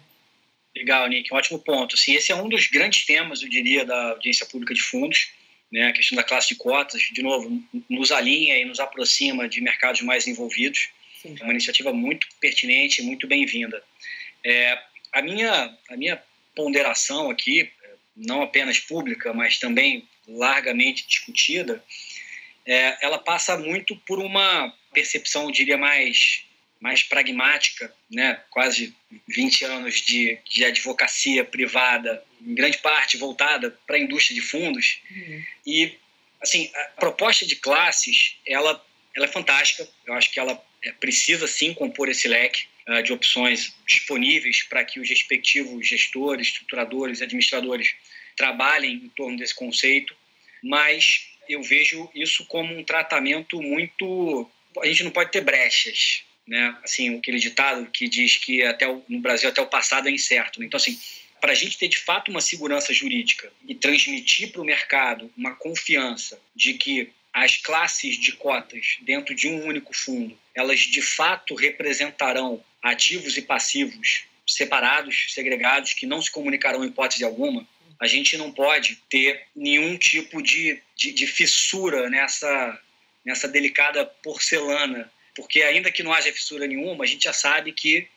Legal, Nick, um ótimo ponto. Assim, esse é um dos grandes temas, eu diria, da audiência pública de fundos, né? a questão da classe de cotas, de novo, nos alinha e nos aproxima de mercados mais envolvidos. Sim. É uma iniciativa muito pertinente muito bem-vinda. É, a, minha, a minha ponderação aqui, não apenas pública, mas também largamente discutida, é, ela passa muito por uma percepção, eu diria, mais, mais pragmática, né? quase 20 anos de, de advocacia privada, em grande parte voltada para a indústria de fundos. Uhum. E, assim, a proposta de classes, ela, ela é fantástica, eu acho que ela é, precisa sim compor esse leque uh, de opções disponíveis para que os respectivos gestores, estruturadores, administradores trabalhem em torno desse conceito, mas eu vejo isso como um tratamento muito. A gente não pode ter brechas, né? Assim, aquele ditado que diz que até o, no Brasil até o passado é incerto. Né? Então, assim, para a gente ter de fato uma segurança jurídica e transmitir para o mercado uma confiança de que as classes de cotas dentro de um único fundo, elas de fato representarão ativos e passivos separados, segregados, que não se comunicarão em hipótese alguma, a gente não pode ter nenhum tipo de, de, de fissura nessa, nessa delicada porcelana, porque ainda que não haja fissura nenhuma, a gente já sabe que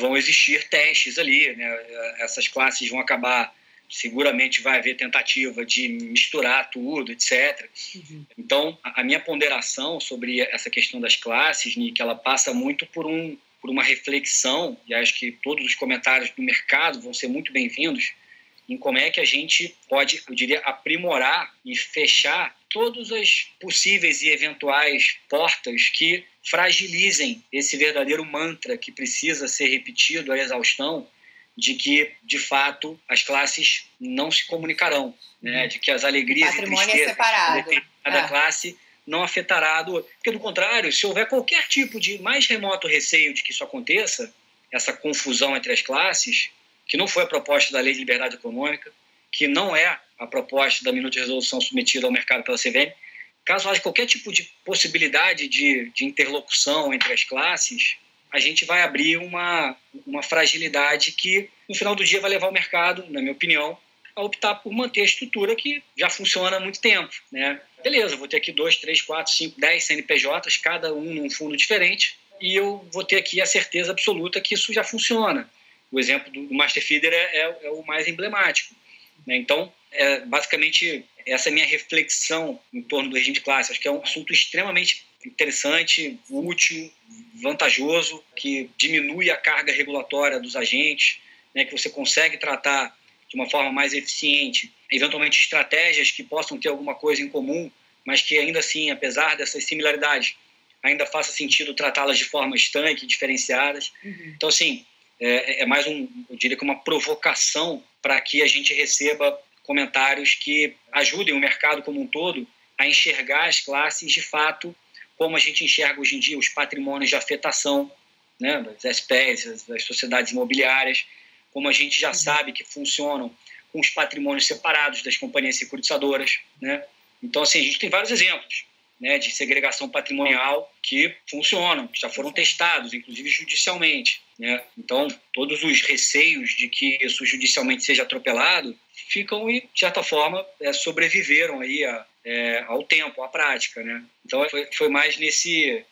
vão existir testes ali, né? essas classes vão acabar seguramente vai haver tentativa de misturar tudo, etc. Uhum. Então, a minha ponderação sobre essa questão das classes, Nick, ela passa muito por, um, por uma reflexão, e acho que todos os comentários do mercado vão ser muito bem-vindos, em como é que a gente pode, eu diria, aprimorar e fechar todas as possíveis e eventuais portas que fragilizem esse verdadeiro mantra que precisa ser repetido à exaustão de que, de fato, as classes não se comunicarão, né? Uhum. de que as alegrias e tristezas é de cada é. classe não afetará do porque do contrário, se houver qualquer tipo de mais remoto receio de que isso aconteça, essa confusão entre as classes, que não foi a proposta da Lei de Liberdade Econômica, que não é a proposta da minuta de resolução submetida ao mercado pela CVM, caso haja qualquer tipo de possibilidade de, de interlocução entre as classes, a gente vai abrir uma, uma fragilidade que, no final do dia, vai levar o mercado, na minha opinião, a optar por manter a estrutura que já funciona há muito tempo. Né? Beleza, vou ter aqui dois, três, quatro, cinco, dez CNPJs, cada um num fundo diferente, e eu vou ter aqui a certeza absoluta que isso já funciona. O exemplo do Master Feeder é, é, é o mais emblemático. Né? Então, é, basicamente, essa é a minha reflexão em torno do regime de classe. Acho que é um assunto extremamente interessante, útil, vantajoso, que diminui a carga regulatória dos agentes, né, que você consegue tratar de uma forma mais eficiente, eventualmente estratégias que possam ter alguma coisa em comum, mas que ainda assim, apesar dessas similaridades, ainda faça sentido tratá-las de forma estanque, diferenciadas. Uhum. Então, assim, é, é, mais um, eu diria que uma provocação para que a gente receba comentários que ajudem o mercado como um todo a enxergar as classes de fato como a gente enxerga hoje em dia os patrimônios de afetação né, das SPs, das sociedades imobiliárias, como a gente já uhum. sabe que funcionam com os patrimônios separados das companhias securitizadoras. Né? Então, assim, a gente tem vários exemplos né, de segregação patrimonial que funcionam, que já foram testados, inclusive judicialmente. Né? Então, todos os receios de que isso judicialmente seja atropelado ficam e, de certa forma, é, sobreviveram aí a, é, ao tempo, à prática. Né? Então, foi, foi mais nesse,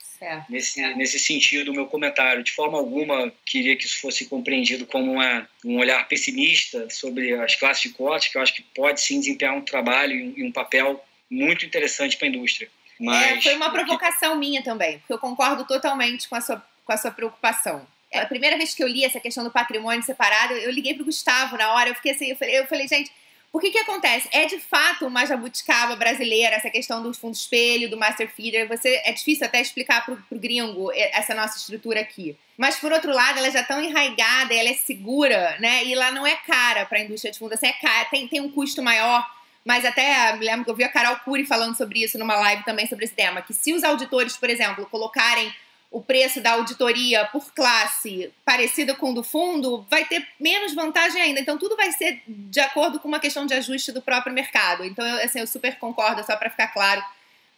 nesse, nesse sentido o meu comentário. De forma alguma, queria que isso fosse compreendido como uma, um olhar pessimista sobre as classes de cotas, que eu acho que pode sim desempenhar um trabalho e um, um papel muito interessante para a indústria. Mas, é, foi uma provocação minha também, porque eu concordo totalmente com a sua, com a sua preocupação. É, a primeira vez que eu li essa questão do patrimônio separado, eu liguei para o Gustavo na hora, eu fiquei assim, eu falei, eu falei gente, por que que acontece? É de fato uma jabuticaba brasileira essa questão dos fundos espelho, do master feeder. Você é difícil até explicar para o gringo essa nossa estrutura aqui. Mas por outro lado, ela é já tão enraigada, ela é segura, né? E lá não é cara para a indústria de fundos, assim, é cara, tem, tem um custo maior. Mas até me lembro que eu vi a Carol Cury falando sobre isso numa live também sobre esse tema, que se os auditores, por exemplo, colocarem o preço da auditoria por classe parecida com o do fundo, vai ter menos vantagem ainda. Então, tudo vai ser de acordo com uma questão de ajuste do próprio mercado. Então, eu, assim, eu super concordo, só para ficar claro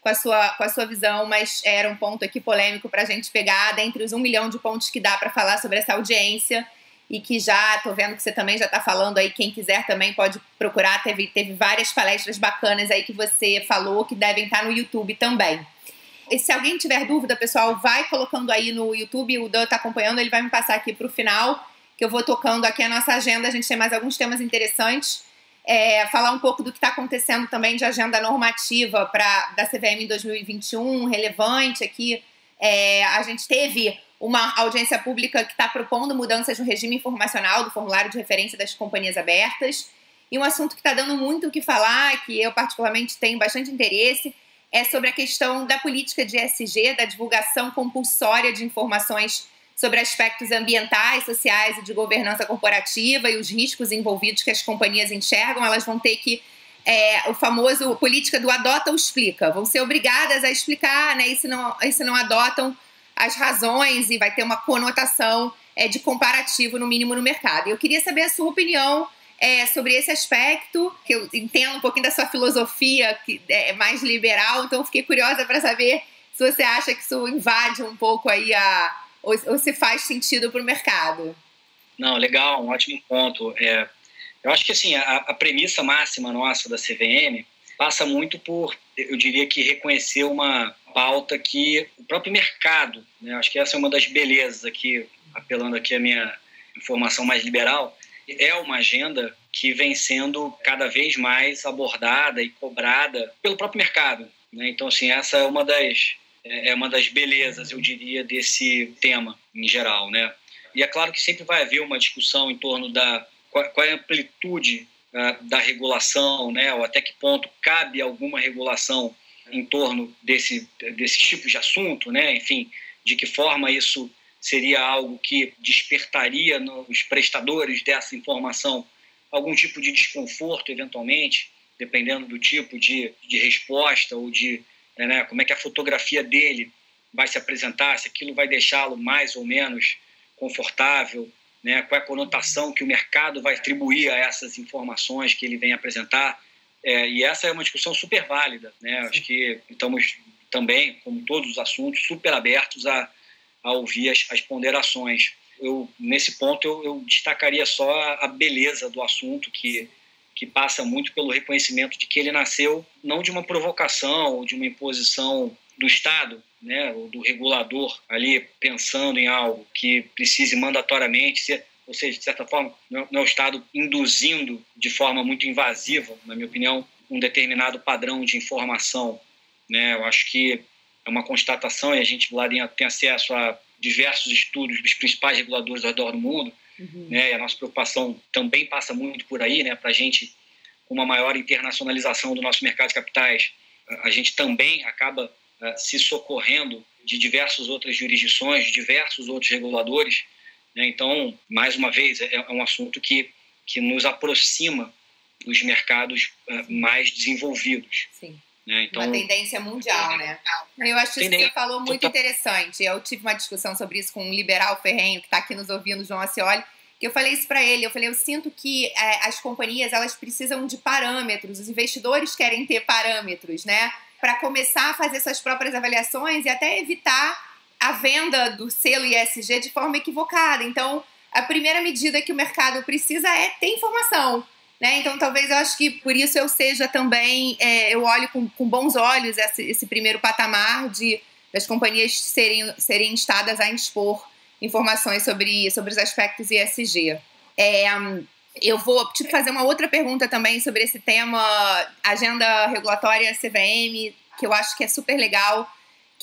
com a, sua, com a sua visão, mas era um ponto aqui polêmico para a gente pegar dentre os um milhão de pontos que dá para falar sobre essa audiência e que já tô vendo que você também já está falando aí. Quem quiser também pode procurar. Teve, teve várias palestras bacanas aí que você falou que devem estar no YouTube também. E se alguém tiver dúvida, pessoal, vai colocando aí no YouTube, o Dan está acompanhando, ele vai me passar aqui para o final, que eu vou tocando aqui a nossa agenda. A gente tem mais alguns temas interessantes. É, falar um pouco do que está acontecendo também de agenda normativa para da CVM em 2021, relevante aqui. É, a gente teve uma audiência pública que está propondo mudanças no regime informacional do formulário de referência das companhias abertas. E um assunto que está dando muito o que falar, que eu particularmente tenho bastante interesse, é sobre a questão da política de ESG, da divulgação compulsória de informações sobre aspectos ambientais, sociais e de governança corporativa e os riscos envolvidos que as companhias enxergam, elas vão ter que é, o famoso política do adota ou explica. Vão ser obrigadas a explicar, né? E se não, e se não adotam as razões e vai ter uma conotação é, de comparativo, no mínimo, no mercado. Eu queria saber a sua opinião é, sobre esse aspecto, que eu entendo um pouquinho da sua filosofia que é mais liberal, então fiquei curiosa para saber se você acha que isso invade um pouco aí a. ou, ou se faz sentido para o mercado. Não, legal, um ótimo ponto. É, eu acho que assim, a, a premissa máxima nossa da CVM passa muito por, eu diria que reconhecer uma pauta que o próprio mercado, né, acho que essa é uma das belezas aqui, apelando aqui a minha informação mais liberal, é uma agenda que vem sendo cada vez mais abordada e cobrada pelo próprio mercado. Né? Então, assim, essa é uma das é, uma das belezas, eu diria, desse tema em geral, né? E é claro que sempre vai haver uma discussão em torno da qual, é a amplitude uh, da regulação, né? Ou até que ponto cabe alguma regulação em torno desse desse tipo de assunto, né? Enfim, de que forma isso seria algo que despertaria nos prestadores dessa informação algum tipo de desconforto, eventualmente, dependendo do tipo de, de resposta ou de né, como é que a fotografia dele vai se apresentar, se aquilo vai deixá-lo mais ou menos confortável, né, qual é a conotação que o mercado vai atribuir a essas informações que ele vem apresentar. É, e essa é uma discussão super válida. Né? Acho que estamos também, como todos os assuntos, super abertos a, a ouvir as, as ponderações. Eu, nesse ponto, eu, eu destacaria só a, a beleza do assunto, que, que passa muito pelo reconhecimento de que ele nasceu não de uma provocação ou de uma imposição do Estado, né, ou do regulador ali pensando em algo que precise mandatoriamente ser, ou seja, de certa forma, não é o Estado induzindo de forma muito invasiva, na minha opinião, um determinado padrão de informação. Né? Eu acho que é uma constatação, e a gente lá tem acesso a diversos estudos dos principais reguladores ao redor do mundo, uhum. né? e a nossa preocupação também passa muito por aí, né? para a gente, com uma maior internacionalização do nosso mercado de capitais, a gente também acaba uh, se socorrendo de diversas outras jurisdições, de diversos outros reguladores. Né? Então, mais uma vez, é, é, um assunto que, que nos aproxima dos mercados uh, mais desenvolvidos. Sim. Né? Então, uma tendência mundial, né? Eu acho que você falou muito interessante. Eu tive uma discussão sobre isso com um liberal ferrenho que está aqui nos ouvindo, João Acioli, que eu falei isso para ele. Eu falei, eu sinto que é, as companhias elas precisam de parâmetros. Os investidores querem ter parâmetros, né? Para começar a fazer suas próprias avaliações e até evitar a venda do selo ISG de forma equivocada. Então, a primeira medida que o mercado precisa é ter informação. Né? Então, talvez eu acho que por isso eu seja também, é, eu olho com, com bons olhos esse, esse, primeiro patamar de das companhias serem, serem instadas a expor informações sobre, sobre os aspectos ESG. É, eu vou te fazer uma outra pergunta também sobre esse tema, agenda regulatória CVM, que eu acho que é super legal,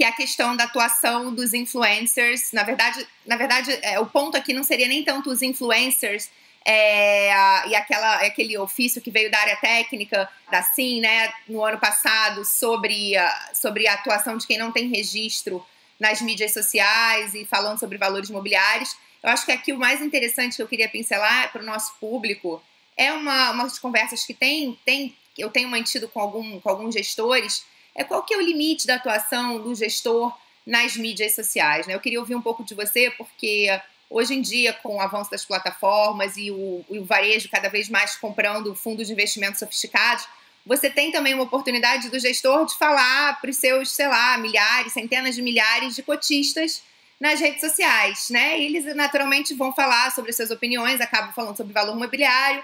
que é a questão da atuação dos influencers. Na verdade, na verdade é, o ponto aqui não seria nem tanto os influencers, é, e aquela, aquele ofício que veio da área técnica da SIM, né, no ano passado, sobre a, sobre a atuação de quem não tem registro nas mídias sociais e falando sobre valores imobiliários. Eu acho que aqui o mais interessante que eu queria pincelar para o nosso público é uma, umas conversas que tem, tem, eu tenho mantido com, algum, com alguns gestores, é qual que é o limite da atuação do gestor nas mídias sociais. Né? Eu queria ouvir um pouco de você, porque Hoje em dia, com o avanço das plataformas e o, e o varejo cada vez mais comprando fundos de investimento sofisticados, você tem também uma oportunidade do gestor de falar para os seus, sei lá, milhares, centenas de milhares de cotistas nas redes sociais, né? E eles naturalmente vão falar sobre suas opiniões, acabam falando sobre valor imobiliário,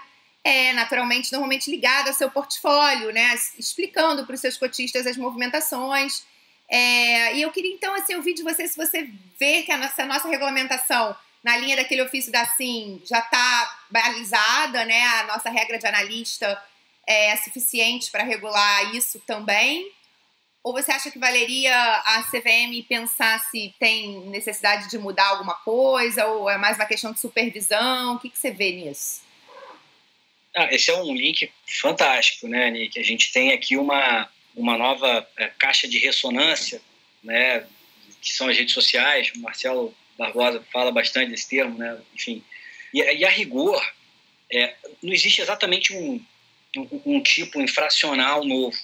é naturalmente normalmente ligado ao seu portfólio, né? Explicando para os seus cotistas as movimentações. É, e eu queria então assim ouvir de você se você vê que a nossa, a nossa regulamentação na linha daquele ofício da SIM já está balizada, né? A nossa regra de analista é suficiente para regular isso também? Ou você acha que valeria a CVM pensar se tem necessidade de mudar alguma coisa? Ou é mais uma questão de supervisão? O que, que você vê nisso? Ah, esse é um link fantástico, né, Nick? A gente tem aqui uma, uma nova é, caixa de ressonância, né, que são as redes sociais. O Marcelo Barbosa fala bastante desse termo, né? Enfim, e, e a rigor, é, não existe exatamente um, um, um, tipo infracional novo,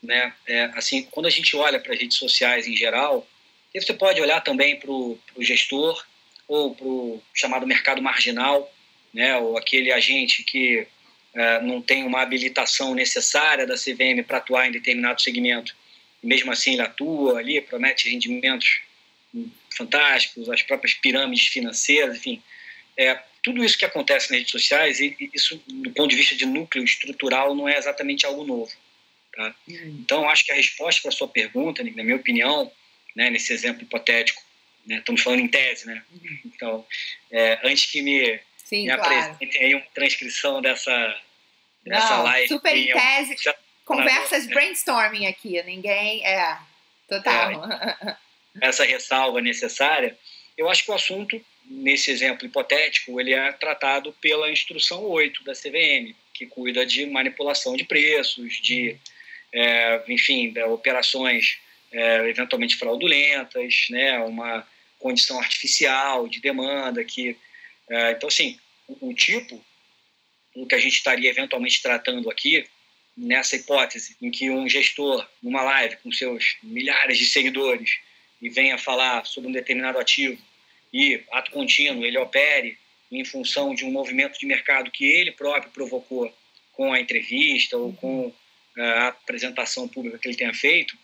né? É, assim, quando a gente olha para as redes sociais em geral, você pode olhar também para o gestor ou para o chamado mercado marginal, né? Ou aquele agente que é, não tem uma habilitação necessária da CVM para atuar em determinado segmento, e mesmo assim ele atua ali, promete rendimentos fantásticos, as próprias pirâmides financeiras, enfim. É, tudo isso que acontece nas redes sociais, isso, do ponto de vista de núcleo estrutural, não é exatamente algo novo. Tá? Uhum. Então, acho que a resposta para a sua pergunta, na minha opinião, né, nesse exemplo hipotético, né, estamos falando em tese, né? Uhum. Então, é, antes que me, Sim, me claro. apresentem aí uma transcrição dessa, dessa não, live. Super em tese, já, conversas né? brainstorming aqui, ninguém. É, total. É, essa ressalva necessária, eu acho que o assunto, nesse exemplo hipotético, ele é tratado pela instrução 8 da CVM, que cuida de manipulação de preços, de, é, enfim, de operações é, eventualmente fraudulentas, né, uma condição artificial de demanda que, é, então assim, o, tipo, o que a gente estaria eventualmente tratando aqui nessa hipótese em que um gestor numa live com seus milhares de seguidores e venha falar sobre um determinado ativo e, ato contínuo, ele opere em função de um movimento de mercado que ele próprio provocou com a entrevista ou com eh, a apresentação pública que ele tenha feito,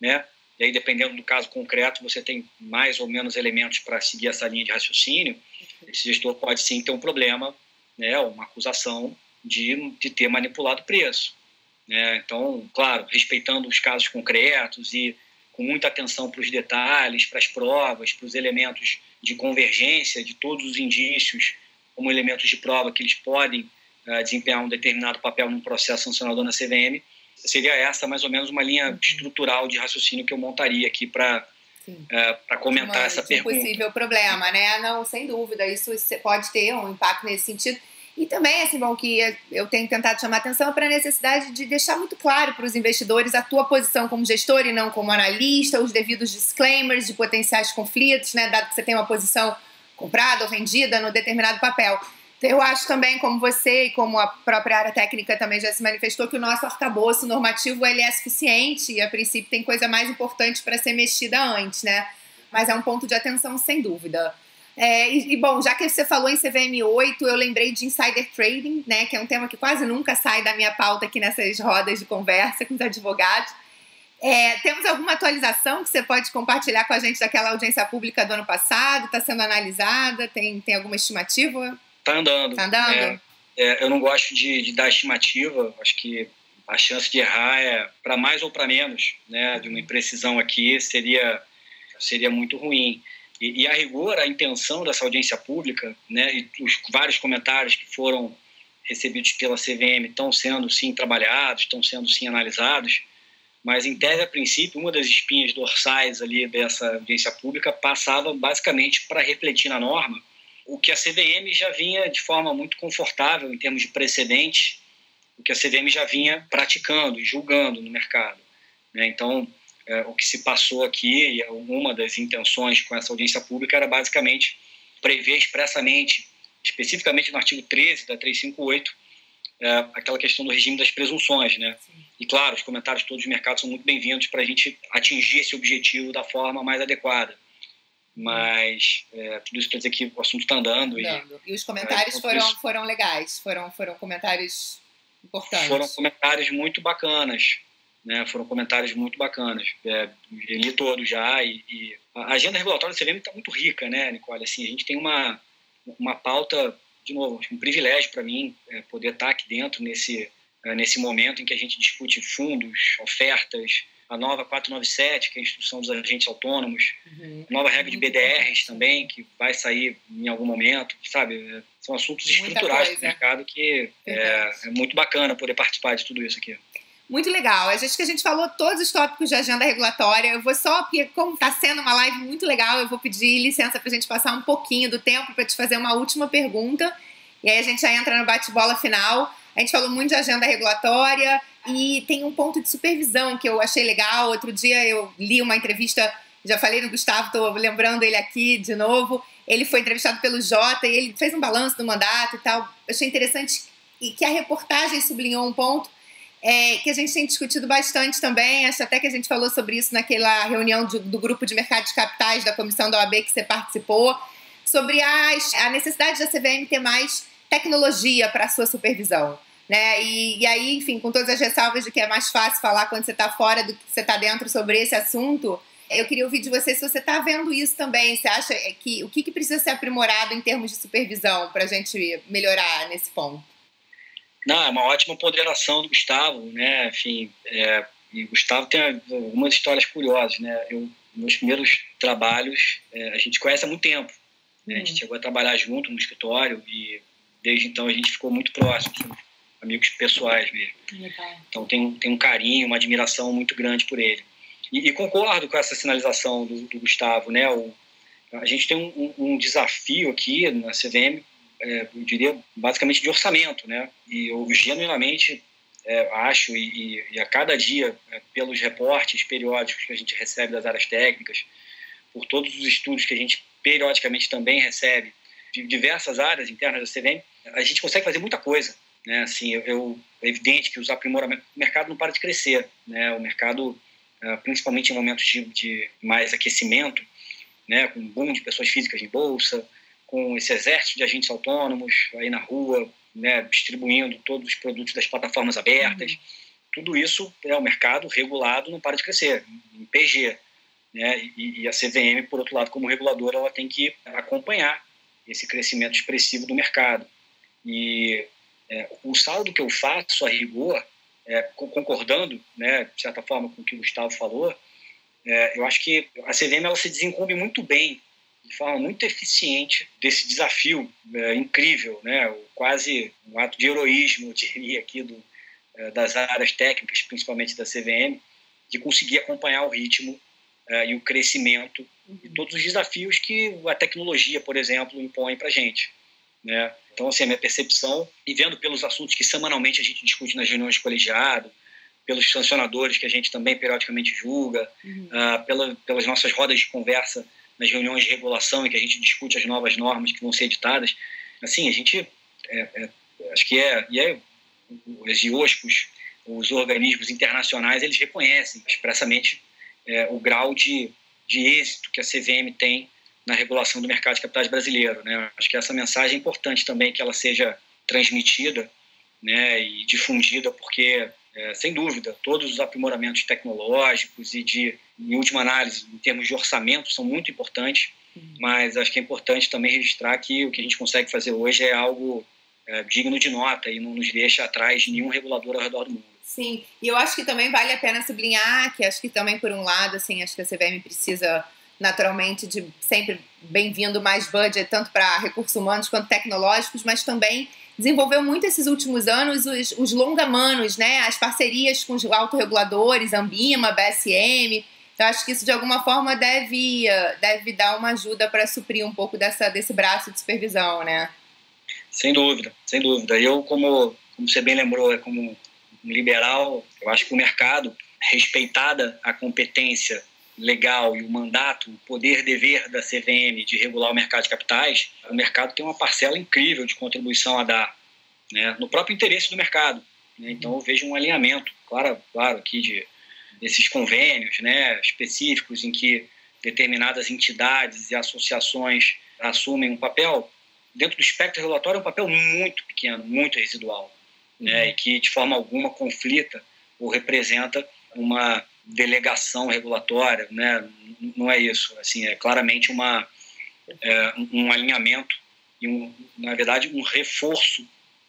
né? E aí, dependendo do caso concreto, você tem mais ou menos elementos para seguir essa linha de raciocínio. Esse gestor pode sim ter um problema, né? Uma acusação de, de ter manipulado o preço. Né? Então, claro, respeitando os casos concretos e com muita atenção para os detalhes, para as provas, para os elementos de convergência de todos os indícios como elementos de prova que eles podem uh, desempenhar um determinado papel num processo sancionador na CVM, seria essa mais ou menos uma linha uhum. estrutural de raciocínio que eu montaria aqui para para comentar essa pergunta. Um possível problema, né? Não, sem dúvida, isso pode ter um impacto nesse sentido. E também, assim, bom, que eu tenho tentado chamar atenção para a necessidade de deixar muito claro para os investidores a tua posição como gestor e não como analista, os devidos disclaimers de potenciais conflitos, né, dado que você tem uma posição comprada ou vendida no determinado papel. Eu acho também, como você e como a própria área técnica também já se manifestou, que o nosso arcabouço normativo ele é suficiente e, a princípio, tem coisa mais importante para ser mexida antes, né? Mas é um ponto de atenção, sem dúvida. É, e, e, bom, já que você falou em CVM8, eu lembrei de insider trading, né, que é um tema que quase nunca sai da minha pauta aqui nessas rodas de conversa com os advogados. É, temos alguma atualização que você pode compartilhar com a gente daquela audiência pública do ano passado? Está sendo analisada? Tem, tem alguma estimativa? Está andando. Está andando? É, é, eu não gosto de, de dar estimativa, acho que a chance de errar é para mais ou para menos, né, de uma imprecisão aqui seria, seria muito ruim. E, e, a rigor, a intenção dessa audiência pública, né, e os vários comentários que foram recebidos pela CVM estão sendo sim trabalhados, estão sendo sim analisados, mas em tese, a princípio, uma das espinhas dorsais ali dessa audiência pública passava basicamente para refletir na norma o que a CVM já vinha de forma muito confortável em termos de precedente, o que a CVM já vinha praticando e julgando no mercado. Né? Então, é, o que se passou aqui, e uma das intenções com essa audiência pública era basicamente prever expressamente, especificamente no artigo 13 da 358, é, aquela questão do regime das presunções, né? E claro, os comentários todos do mercado são muito bem-vindos para a gente atingir esse objetivo da forma mais adequada. Mas é, tudo isso para dizer que o assunto está andando. E, e, os comentários é, foram, foram legais, foram, foram comentários importantes. Foram comentários muito bacanas né? Foram comentários muito bacanas. É, li todos já e, e, a agenda regulatória do CVM está muito rica, né, Nicole? Assim, a gente tem uma, uma pauta, de novo, um privilégio para mim é, poder estar tá aqui dentro nesse, é, nesse momento em que a gente discute fundos, ofertas, a nova 497, que é a instrução dos agentes autônomos, uhum. a nova regra de BDRs também, que vai sair em algum momento, sabe? São assuntos estruturais do mercado que é, é, muito bacana poder participar de tudo isso aqui. Muito legal. Acho que a gente falou todos os tópicos de agenda regulatória. Eu vou só, porque como está sendo uma live muito legal, eu vou pedir licença para a gente passar um pouquinho do tempo para te fazer uma última pergunta. E aí a gente já entra no bate-bola final. A gente falou muito de agenda regulatória e tem um ponto de supervisão que eu achei legal. Outro dia eu li uma entrevista Já falei no Gustavo, estou lembrando ele aqui de novo. Ele foi entrevistado pelo Jota e ele fez um balanço do mandato e tal. Achei interessante e que a reportagem sublinhou um ponto é, que a gente tem discutido bastante também. Acho até que a gente falou sobre isso naquela reunião do, do grupo de mercado de capitais da comissão da OAB que você participou, sobre as, a necessidade da CVM ter mais tecnologia para a sua supervisão. Né? E, e, aí, enfim, com todas as ressalvas de que é mais fácil falar quando você está fora do que você está dentro sobre esse assunto, eu queria ouvir de você se você está vendo isso também. Você acha que o que, que precisa ser aprimorado em termos de supervisão para a gente melhorar nesse ponto? Não, é uma ótima ponderação do Gustavo, né? Enfim, é, e o Gustavo tem algumas histórias curiosas, né? Eu, meus primeiros trabalhos, é, a gente conhece há muito tempo. Né? A gente uhum. chegou a trabalhar junto no escritório e desde então a gente ficou muito próximo, somos amigos pessoais mesmo. Legal. Então tem, tem um carinho, uma admiração muito grande por ele. E, e concordo com essa sinalização do, do Gustavo, né? O, a gente tem um, um, desafio aqui na CVM, é, eu diria, basicamente de orçamento, né? E eu genuinamente é, acho, e, e, a cada dia, é, pelos reportes periódicos que a gente recebe das áreas técnicas, por todos os estudos que a gente periodicamente também recebe, de diversas áreas internas da CVM, a gente consegue fazer muita coisa. Né? Assim, eu, eu, é evidente que os aprimoramentos, o mercado não para de crescer. Né? O mercado ah, principalmente em momentos de, de, mais aquecimento, né, com um boom de pessoas físicas em bolsa, com esse exército de agentes autônomos aí na rua, né, distribuindo todos os produtos das plataformas abertas. Uhum. Tudo isso é o mercado regulado, não para de crescer, em PG. Né, e, e a CVM, por outro lado, como reguladora, ela tem que acompanhar esse crescimento expressivo do mercado. E é, o saldo que eu faço a rigor é, concordando, né, de certa forma, com o que o Gustavo falou, é, eu acho que a CVM ela se desencumbe muito bem, de forma muito eficiente, desse desafio é, incrível, né, quase um ato de heroísmo, eu diria, aqui do, é, das áreas técnicas, principalmente da CVM, de conseguir acompanhar o ritmo é, e o crescimento e todos os desafios que a tecnologia, por exemplo, impõe para a gente. Né? Então, assim, a minha percepção, e vendo pelos assuntos que semanalmente a gente discute nas reuniões de colegiado, pelos sancionadores que a gente também periodicamente julga, uhum. uh, pela, pelas nossas rodas de conversa nas reuniões de regulação em que a gente discute as novas normas que vão ser editadas, assim, a gente, é, é, acho que é, e é, os IOSCOS, os organismos internacionais, eles reconhecem expressamente é, o grau de, de êxito que a CVM tem na regulação do mercado de capitais brasileiro. Né? Acho que essa mensagem é importante também que ela seja transmitida né, e difundida, porque, é, sem dúvida, todos os aprimoramentos tecnológicos e, de, em última análise, em termos de orçamento, são muito importantes, uhum. mas acho que é importante também registrar que o que a gente consegue fazer hoje é algo é, digno de nota e não nos deixa atrás de nenhum regulador ao redor do mundo. Sim, e eu acho que também vale a pena sublinhar que acho que também, por um lado, assim, acho que a CVM precisa naturalmente de sempre bem-vindo mais budget, tanto para recursos humanos quanto tecnológicos, mas também desenvolveu muito esses últimos anos os, os longamanos, né? As parcerias com os autorreguladores, Ambima, BSM. Então, acho que isso de alguma forma deve, deve dar uma ajuda para suprir um pouco dessa, desse braço de supervisão, né? Sem dúvida, sem dúvida. Eu, como, como você bem lembrou, é como liberal, eu acho que o mercado, respeitada a competência legal e o mandato, o poder dever da CVM de regular o mercado de capitais, o mercado tem uma parcela incrível de contribuição a dar, né, no próprio interesse do mercado. Né? Então eu vejo um alinhamento, claro, claro aqui de desses convênios, né, específicos em que determinadas entidades e associações assumem um papel dentro do espectro regulatório é um papel muito pequeno, muito residual, né, uhum. né, e que de forma alguma conflita ou representa uma delegação regulatória, né? Não é isso. Assim, é claramente uma é, um alinhamento e um, na verdade um reforço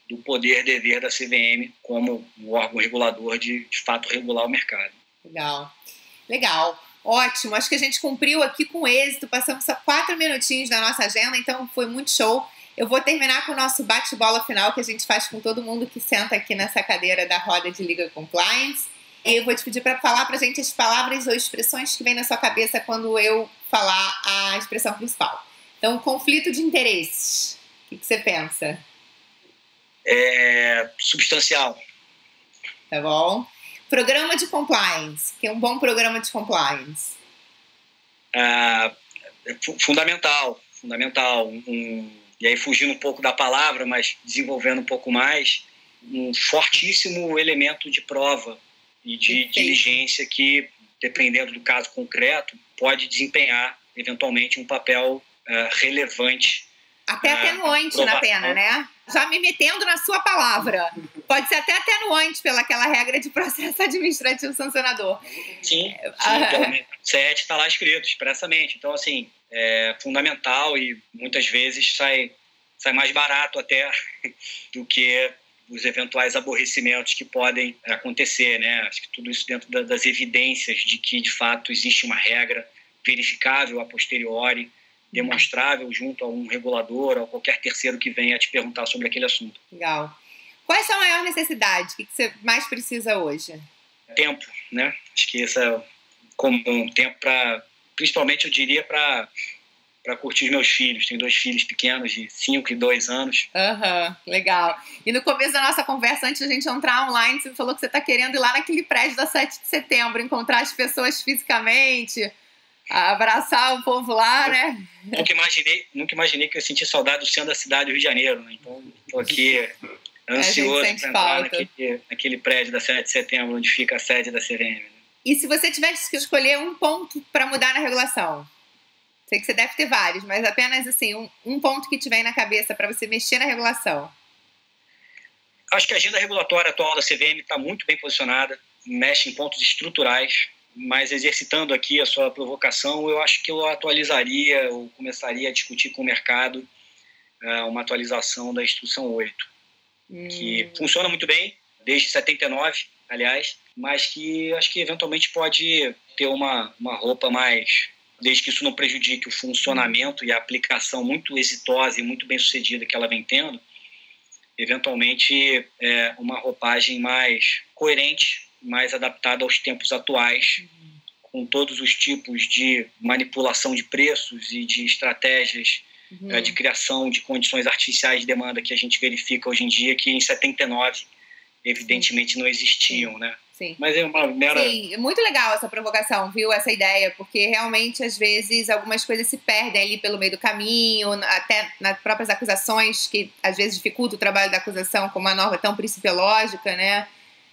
do poder dever da CVM como o órgão regulador de, de fato regular o mercado. Legal, legal. Ótimo, acho que a gente cumpriu aqui com êxito, passamos só quatro minutinhos na nossa agenda, então foi muito show. Eu vou terminar com o nosso bate-bola final que a gente faz com todo mundo que senta aqui nessa cadeira da roda de Liga Compliance. Eu vou te pedir para falar para gente as palavras ou expressões que vêm na sua cabeça quando eu falar a expressão principal. Então, conflito de interesses. O que você pensa? É substancial. Tá bom. Programa de compliance, que é um bom programa de compliance. ah, é fundamental, fundamental. Um, e aí fugindo um pouco da palavra, mas desenvolvendo um pouco mais, um fortíssimo elemento de prova e de Perfeito. diligência que, dependendo do caso concreto, pode desempenhar eventualmente um papel uh, relevante. Até atenuante na pena, né? Já me metendo na sua palavra. Pode ser até atenuante pelaquela regra de processo administrativo sancionador. Sim, sim 7 está lá escrito expressamente. Então, assim, é fundamental e muitas vezes sai, sai mais barato até do que os eventuais aborrecimentos que podem acontecer, né? Acho que tudo isso dentro das evidências de que de fato existe uma regra verificável a posteriori, demonstrável junto a um regulador ou qualquer terceiro que venha te perguntar sobre aquele assunto. Legal. Quais são a maior necessidade? O que você mais precisa hoje? Tempo, né? Acho que isso é comum. Tempo para, principalmente eu diria para para curtir os meus filhos. Tenho dois filhos pequenos de 5 e 2 anos. Aham, uhum, legal. E no começo da nossa conversa, antes da gente entrar online, você falou que você está querendo ir lá naquele prédio da 7 de setembro, encontrar as pessoas fisicamente, abraçar o povo lá, né? Nunca imaginei, nunca imaginei que eu senti saudade do centro da cidade do Rio de Janeiro, né? Então, estou aqui ansioso para entrar naquele, naquele, prédio da 7 de setembro, onde fica a sede da CVM. Né? E se você tivesse que escolher um ponto para mudar na regulação? Sei que você deve ter vários, mas apenas assim, um, um ponto que te vem na cabeça para você mexer na regulação. Acho que a agenda regulatória atual da CVM está muito bem posicionada, mexe em pontos estruturais, mas exercitando aqui a sua provocação, eu acho que eu atualizaria ou começaria a discutir com o mercado uh, uma atualização da Instrução 8, hum. que funciona muito bem, desde 79, aliás, mas que acho que eventualmente pode ter uma, uma roupa mais desde que isso não prejudique o funcionamento e a aplicação muito exitosa e muito bem sucedida que ela vem tendo, eventualmente é uma roupagem mais coerente, mais adaptada aos tempos atuais, com todos os tipos de manipulação de preços e de estratégias uhum. é, de criação de condições artificiais de demanda que a gente verifica hoje em dia, que em 79 evidentemente não existiam, né? Sim. Mas é uma mera. Sim, muito legal essa provocação, viu? Essa ideia, porque realmente, às vezes, algumas coisas se perdem ali pelo meio do caminho, até nas próprias acusações, que às vezes dificulta o trabalho da acusação, como uma norma tão principiológica, né?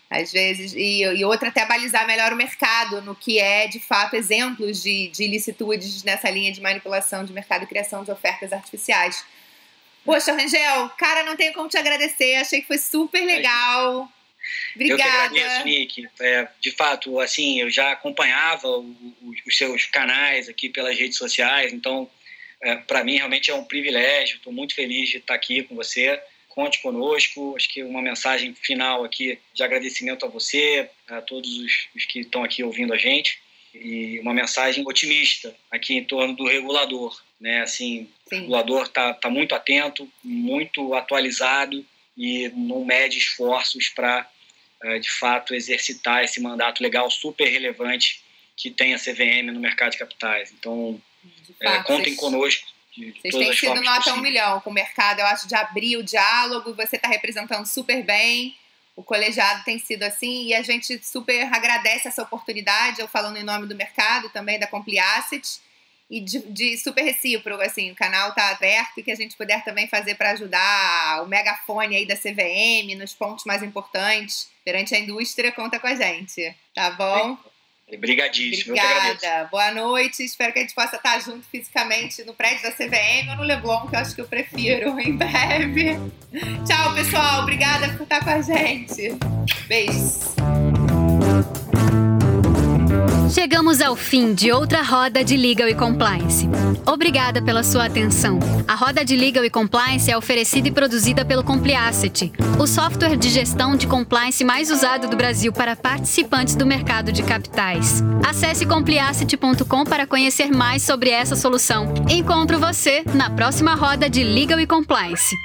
Às vezes, e, e outra até balizar melhor o mercado no que é, de fato, exemplos de, de ilicitudes nessa linha de manipulação de mercado e criação de ofertas artificiais. Poxa, Rangel, cara, não tenho como te agradecer. Achei que foi super legal. Obrigada. Eu que agradeço, Nick. É, de fato, assim, eu já acompanhava o, o, os seus canais aqui pelas redes sociais, então, é, para mim, realmente é um privilégio. Estou muito feliz de estar aqui com você. Conte conosco. Acho que uma mensagem final aqui de agradecimento a você, a todos os, os que estão aqui ouvindo a gente, e uma mensagem otimista aqui em torno do regulador. Né? Assim, o regulador está tá muito atento, muito atualizado e não mede esforços para de fato exercitar esse mandato legal super relevante que tem a CVM no mercado de capitais. Então, é, fato, é, contem vocês, conosco. De vocês têm sido nota um milhão com o mercado, eu acho, de abrir o diálogo, você está representando super bem, o colegiado tem sido assim, e a gente super agradece essa oportunidade, eu falando em nome do mercado também, da Compliasset, e de, de, super recíproco, assim, o canal tá aberto e que a gente puder também fazer para ajudar o megafone aí da CVM nos pontos mais importantes perante a indústria, conta com a gente, tá bom? Obrigadíssimo. Obrigada. Boa noite. Espero que a gente possa estar junto fisicamente no prédio da CVM ou no Leblon, que eu acho que eu prefiro, em breve. Tchau, pessoal. Obrigada por estar com a gente. Beijos. Chegamos ao fim de outra roda de Legal e Compliance. Obrigada pela sua atenção. A roda de Legal e Compliance é oferecida e produzida pelo Compliacet, o software de gestão de compliance mais usado do Brasil para participantes do mercado de capitais. Acesse compliacet.com para conhecer mais sobre essa solução. Encontro você na próxima roda de Legal e Compliance.